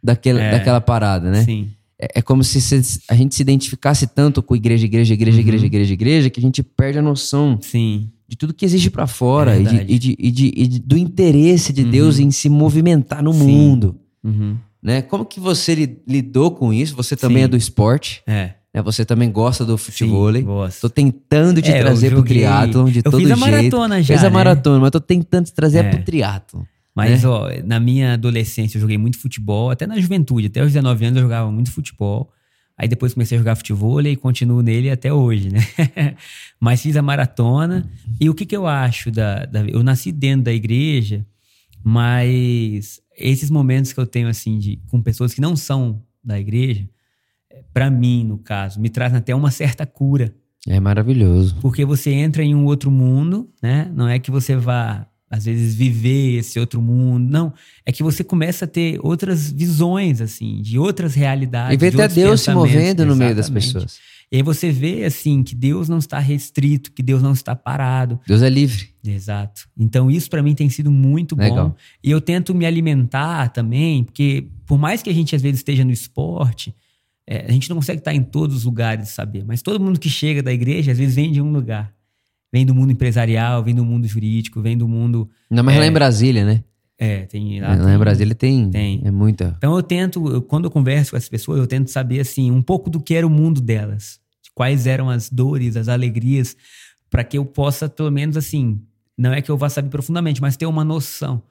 Speaker 1: daquele,
Speaker 2: É.
Speaker 1: daquela parada, né?
Speaker 2: Sim.
Speaker 1: É, é como se se- a gente se identificasse tanto com igreja, igreja, igreja,
Speaker 2: Uhum.
Speaker 1: igreja, igreja, igreja, que a gente perde a noção
Speaker 2: Sim.
Speaker 1: De tudo que existe pra fora
Speaker 2: É
Speaker 1: e, de- e de- e de- e do interesse de Deus em se movimentar no
Speaker 2: Sim.
Speaker 1: mundo.
Speaker 2: Uhum.
Speaker 1: né? Como que você li- lidou com isso? Você também
Speaker 2: Sim.
Speaker 1: é do esporte,
Speaker 2: É.
Speaker 1: né? Você também gosta do futebol. Tô tentando te
Speaker 2: É, eu
Speaker 1: trazer pro
Speaker 2: joguei-
Speaker 1: triatlon de
Speaker 2: eu
Speaker 1: todo
Speaker 2: fiz a
Speaker 1: jeito.
Speaker 2: maratona já,
Speaker 1: Fez a
Speaker 2: né?
Speaker 1: maratona, mas tô tentando te trazer
Speaker 2: É.
Speaker 1: pro triatlon.
Speaker 2: Mas, ó, na minha adolescência eu joguei muito futebol, até na juventude, até os 19 anos eu jogava muito futebol. Aí depois comecei a jogar futebol e continuo nele até hoje, né? (laughs) Mas fiz a maratona. E o que, que eu acho da, da. Eu nasci dentro da igreja, mas esses momentos que eu tenho, assim, de, com pessoas que não são da igreja, para mim, no caso, me trazem até uma certa cura.
Speaker 1: É maravilhoso.
Speaker 2: Porque você entra em um outro mundo, né? Não é que você vá, às vezes, viver esse outro mundo. Não. É que você começa a ter outras visões, assim, de outras realidades.
Speaker 1: E ver até Deus se movendo no meio das pessoas.
Speaker 2: E aí você vê, assim, que Deus não está restrito, que Deus não está parado.
Speaker 1: Deus é livre.
Speaker 2: Exato. Então, isso para mim tem sido muito bom.
Speaker 1: Legal.
Speaker 2: E eu tento me alimentar também, porque por mais que a gente às vezes esteja no esporte, é, a gente não consegue estar em todos os lugares, saber. Mas todo mundo que chega da igreja, às vezes vem de um lugar. Vem do mundo empresarial, vem do mundo jurídico, vem do mundo.
Speaker 1: Ainda mais
Speaker 2: É.
Speaker 1: lá em Brasília, né?
Speaker 2: É, tem.
Speaker 1: Lá,
Speaker 2: tem-
Speaker 1: em Brasília tem,
Speaker 2: tem.
Speaker 1: É muita.
Speaker 2: Então eu tento, eu- quando eu converso com essas pessoas, eu tento saber assim um pouco do que era o mundo delas, de quais eram as dores, as alegrias, para que eu possa, pelo menos assim, não é que eu vá saber profundamente, mas ter uma noção.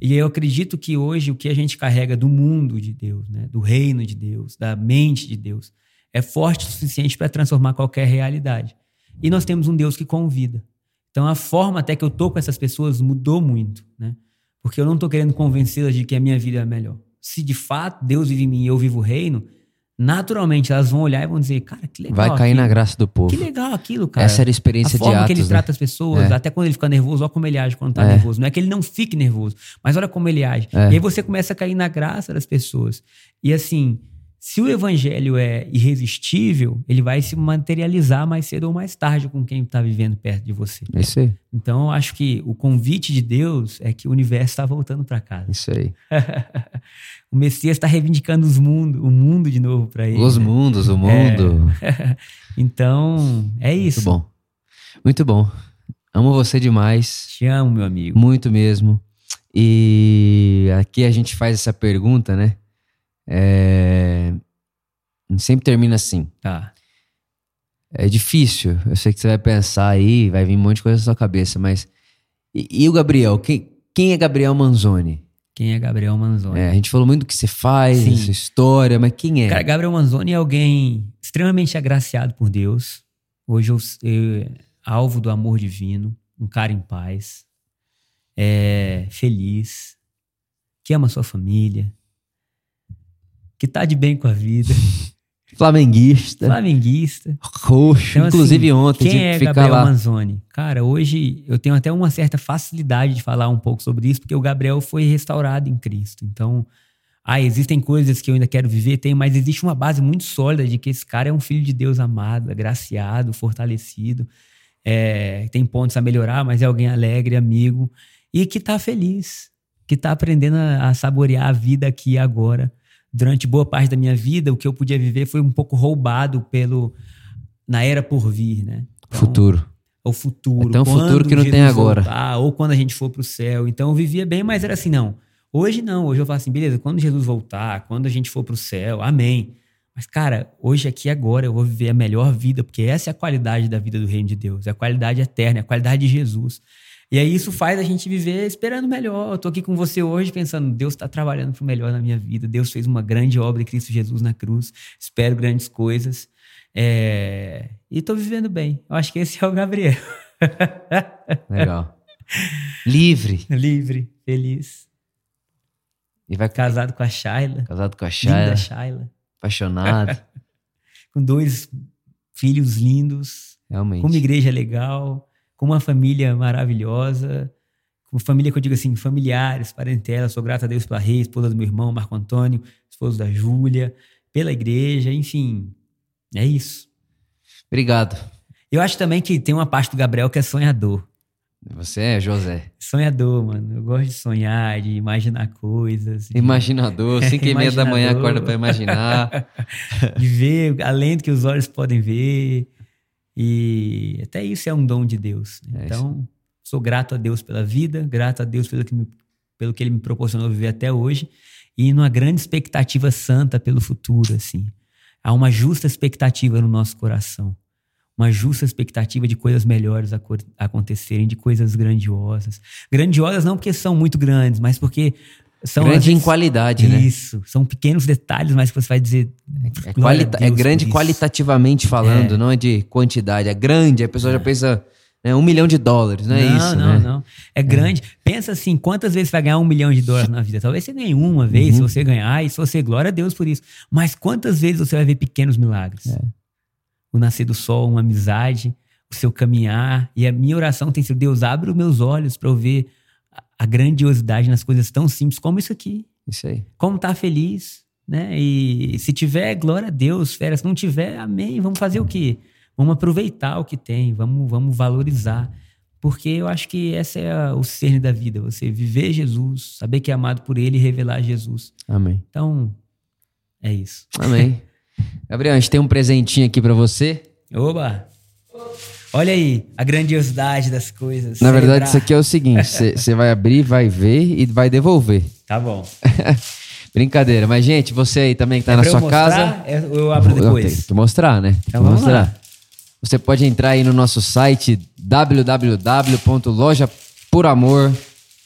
Speaker 2: E eu acredito que hoje o que a gente carrega do mundo de Deus, né, do reino de Deus, da mente de Deus, é forte o suficiente para transformar qualquer realidade. E nós temos um Deus que convida. Então a forma até que eu tô com essas pessoas mudou muito, né? Porque eu não estou querendo convencê-las de que a minha vida é melhor. Se de fato Deus vive em mim e eu vivo o reino, naturalmente elas vão olhar e vão dizer, cara, que legal.
Speaker 1: Vai cair
Speaker 2: aquilo.
Speaker 1: na graça do povo.
Speaker 2: Que legal aquilo, cara.
Speaker 1: Essa era a experiência
Speaker 2: a forma
Speaker 1: de Atos,
Speaker 2: que ele
Speaker 1: né?
Speaker 2: trata as pessoas,
Speaker 1: É.
Speaker 2: até quando ele fica nervoso, olha como ele age quando tá
Speaker 1: É.
Speaker 2: nervoso. Não é que ele não fique nervoso, mas olha como ele age.
Speaker 1: É.
Speaker 2: E aí você começa a cair na graça das pessoas. E assim, se o evangelho é irresistível, ele vai se materializar mais cedo ou mais tarde com quem está vivendo perto de você.
Speaker 1: É Isso aí,
Speaker 2: Então, eu acho que o convite de Deus é que o universo está voltando para casa.
Speaker 1: isso aí. (laughs)
Speaker 2: o Messias está reivindicando os mundo, o mundo de novo para ele.
Speaker 1: Os
Speaker 2: né?
Speaker 1: mundos, o mundo. (laughs)
Speaker 2: Então, é isso.
Speaker 1: Muito bom. Muito bom. Amo você demais.
Speaker 2: Te amo, meu amigo.
Speaker 1: Muito mesmo. E aqui a gente faz essa pergunta, né? É... Sempre termina assim.
Speaker 2: Tá.
Speaker 1: É difícil. Eu sei que você vai pensar aí, vai vir um monte de coisa na sua cabeça, mas. E, e o Gabriel? Quem, quem é Gabriel Manzoni?
Speaker 2: Quem é Gabriel Manzoni?
Speaker 1: É, a gente falou muito do que você faz,
Speaker 2: Sim.
Speaker 1: da sua história, mas quem é?
Speaker 2: Cara, Gabriel Manzoni é alguém extremamente agraciado por Deus. Hoje eu, eu alvo do amor divino, um cara em paz, é feliz, que ama sua família, que tá de bem com a vida, (laughs)
Speaker 1: Flamenguista,
Speaker 2: flamenguista.
Speaker 1: roxo.
Speaker 2: Então,
Speaker 1: Inclusive
Speaker 2: assim,
Speaker 1: ontem
Speaker 2: Quem é Gabriel
Speaker 1: lá.
Speaker 2: Manzoni? Cara, hoje eu tenho até uma certa facilidade de falar um pouco sobre isso, porque o Gabriel foi restaurado em Cristo. Então, ah, existem coisas que eu ainda quero viver, tem, mas existe uma base muito sólida de que esse cara é um filho de Deus amado, agraciado, fortalecido. É, tem pontos a melhorar, mas é alguém alegre, amigo, e que tá feliz, que tá aprendendo a, a saborear a vida aqui e agora. Durante boa parte da minha vida, o que eu podia viver foi um pouco roubado pelo na era por vir, né? Então,
Speaker 1: Futuro.
Speaker 2: o futuro.
Speaker 1: Um
Speaker 2: quando
Speaker 1: futuro que não tem agora.
Speaker 2: voltar, ou quando a gente for pro céu. Então eu vivia bem, mas era assim, não. Hoje não, hoje eu falo assim, beleza, quando Jesus voltar, quando a gente for pro céu, amém. Mas, cara, hoje aqui agora eu vou viver a melhor vida, porque essa é a qualidade da vida do reino de Deus, é a qualidade eterna, é a qualidade de Jesus. E aí isso faz a gente viver esperando melhor. Eu tô aqui com você hoje pensando, Deus está trabalhando pro melhor na minha vida. Deus fez uma grande obra em Cristo Jesus na cruz. Espero grandes coisas. É, E tô vivendo bem. Eu acho que esse é o Gabriel.
Speaker 1: Legal. Livre.
Speaker 2: Livre, feliz.
Speaker 1: E vai
Speaker 2: Casado com a Shayla.
Speaker 1: casado com a
Speaker 2: Linda
Speaker 1: Shayla,
Speaker 2: Shayla.
Speaker 1: apaixonado. (laughs)
Speaker 2: Com dois filhos lindos.
Speaker 1: Realmente.
Speaker 2: Com uma igreja legal. Com uma família maravilhosa. Com família que eu digo assim, familiares, parentela. Sou grato a Deus pela Rei, esposa do meu irmão, Marco Antônio, esposo da Júlia, pela igreja, enfim. É isso.
Speaker 1: Obrigado.
Speaker 2: Eu acho também que tem uma parte do Gabriel que é sonhador.
Speaker 1: Você é José.
Speaker 2: Sonhador, mano. Eu gosto de sonhar, de imaginar coisas. de-
Speaker 1: Imaginador, 5 (laughs) e meia da manhã acorda pra imaginar. (laughs)
Speaker 2: de ver além do que os olhos podem ver. E até isso é um dom de Deus.
Speaker 1: É
Speaker 2: Então, sou grato a Deus pela vida, grato a Deus pelo que, me- pelo que Ele me proporcionou viver até hoje e numa grande expectativa santa pelo futuro, assim. Há uma justa expectativa no nosso coração. Uma justa expectativa de coisas melhores aco- acontecerem, de coisas grandiosas. Grandiosas não porque são muito grandes, mas porque são...
Speaker 1: Grande em
Speaker 2: vezes,
Speaker 1: qualidade, né?
Speaker 2: Isso. São pequenos detalhes, mas que você vai dizer.
Speaker 1: É,
Speaker 2: a
Speaker 1: qualita- é grande
Speaker 2: isso.
Speaker 1: qualitativamente falando, não é de quantidade. É grande, a pessoa já pensa né, um milhão de dólares, não é
Speaker 2: não,
Speaker 1: isso,
Speaker 2: não,
Speaker 1: né?
Speaker 2: não. É grande. Pensa assim, quantas vezes você vai ganhar um milhão de dólares na vida? Talvez você ganhe uma vez,
Speaker 1: Uhum.
Speaker 2: se você ganhar, e se você, glória a Deus por isso. Mas quantas vezes você vai ver pequenos milagres?
Speaker 1: É.
Speaker 2: O nascer do sol, uma amizade, o seu caminhar. E a minha oração tem sido, Deus, abre os meus olhos para eu ver a- grandiosidade nas coisas tão simples como isso aqui.
Speaker 1: Isso aí.
Speaker 2: como tá feliz, né? E se tiver, glória a Deus, fera. Se não tiver, amém. Vamos fazer o quê? Vamos aproveitar o que tem, vamos, vamos valorizar. Porque eu acho que essa é o cerne da vida, você viver Jesus, saber que é amado por Ele e revelar Jesus.
Speaker 1: Amém.
Speaker 2: Então, é isso.
Speaker 1: Amém. (laughs) Gabriel, a gente tem um presentinho aqui pra você.
Speaker 2: Oba! Olha aí a grandiosidade das coisas.
Speaker 1: Na verdade,
Speaker 2: Celebrar.
Speaker 1: isso aqui é o seguinte: você (laughs) vai abrir, vai ver e vai devolver.
Speaker 2: Tá bom. (laughs)
Speaker 1: Brincadeira. Mas, gente, você aí também que tá
Speaker 2: É
Speaker 1: na
Speaker 2: eu
Speaker 1: sua
Speaker 2: mostrar?
Speaker 1: casa.
Speaker 2: É- Eu abro
Speaker 1: Eu
Speaker 2: depois.
Speaker 1: tenho que mostrar, né?
Speaker 2: Então vamos
Speaker 1: mostrar.
Speaker 2: lá.
Speaker 1: Você pode entrar aí no nosso site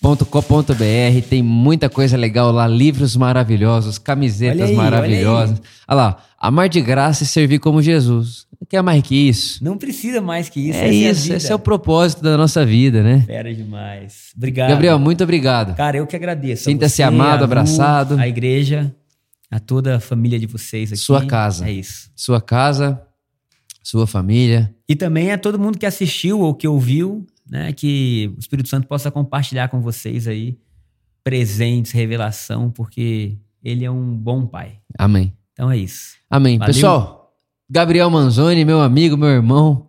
Speaker 1: www.lojaporamor.com.br. Tem muita coisa legal lá, livros maravilhosos, camisetas
Speaker 2: Olha aí,
Speaker 1: maravilhosas. Olha, lá, amar de graça e servir como Jesus. Não quer mais que isso.
Speaker 2: Não precisa mais que isso.
Speaker 1: é
Speaker 2: a
Speaker 1: isso, esse é o propósito da nossa vida, né?
Speaker 2: Fera demais. Obrigado.
Speaker 1: Gabriel, muito obrigado.
Speaker 2: Cara, eu que agradeço.
Speaker 1: Sinta-se amado,
Speaker 2: a Lu,
Speaker 1: abraçado.
Speaker 2: A igreja, a toda a família de vocês aqui.
Speaker 1: Sua casa.
Speaker 2: É isso.
Speaker 1: Sua casa, sua família.
Speaker 2: E também a todo mundo que assistiu ou que ouviu, né? Que o Espírito Santo possa compartilhar com vocês aí presentes, revelação, porque ele é um bom pai.
Speaker 1: Amém.
Speaker 2: Então é isso.
Speaker 1: Amém.
Speaker 2: Valeu.
Speaker 1: Pessoal, Gabriel Manzoni, meu amigo, meu irmão.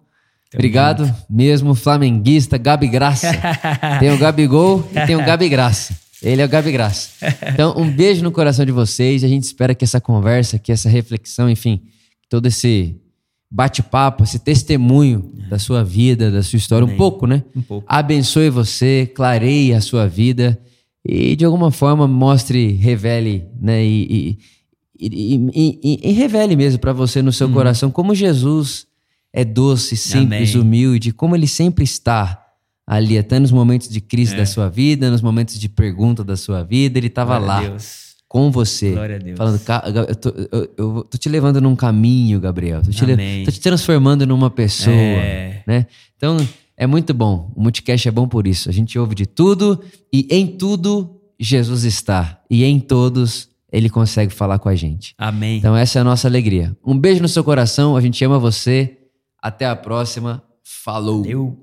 Speaker 1: Obrigado mesmo, flamenguista, Gabi Graça. (laughs) tem o Gabigol e tem o Gabi Graça. Ele é o Gabi Graça. Então, um beijo no coração de vocês. A gente espera que essa conversa, que essa reflexão, enfim, todo esse bate-papo, esse testemunho da sua vida, da sua história, um
Speaker 2: Amém.
Speaker 1: pouco, né?
Speaker 2: Um pouco.
Speaker 1: Abençoe você, clareie a sua vida e de alguma forma mostre, revele, né? E, e, e, e- revele mesmo para você no seu coração como Jesus é doce, simples,
Speaker 2: Amém.
Speaker 1: humilde, como ele sempre está ali, até nos momentos de crise da sua vida, nos momentos de pergunta da sua vida, ele estava lá
Speaker 2: Deus.
Speaker 1: Com você.
Speaker 2: Glória a Deus.
Speaker 1: Falando, "Ca- eu tô, eu- eu tô te levando num caminho, Gabriel. Tô te, le-
Speaker 2: Amém.
Speaker 1: tô te transformando numa pessoa.
Speaker 2: É.
Speaker 1: Né? Então, é muito bom. O Multicast é bom por isso. A gente ouve de tudo e em tudo Jesus está. E em todos ele consegue falar com a gente.
Speaker 2: Amém.
Speaker 1: Então, essa é a nossa alegria. Um beijo no seu coração. A gente ama você. Até a próxima. Falou.
Speaker 2: Eu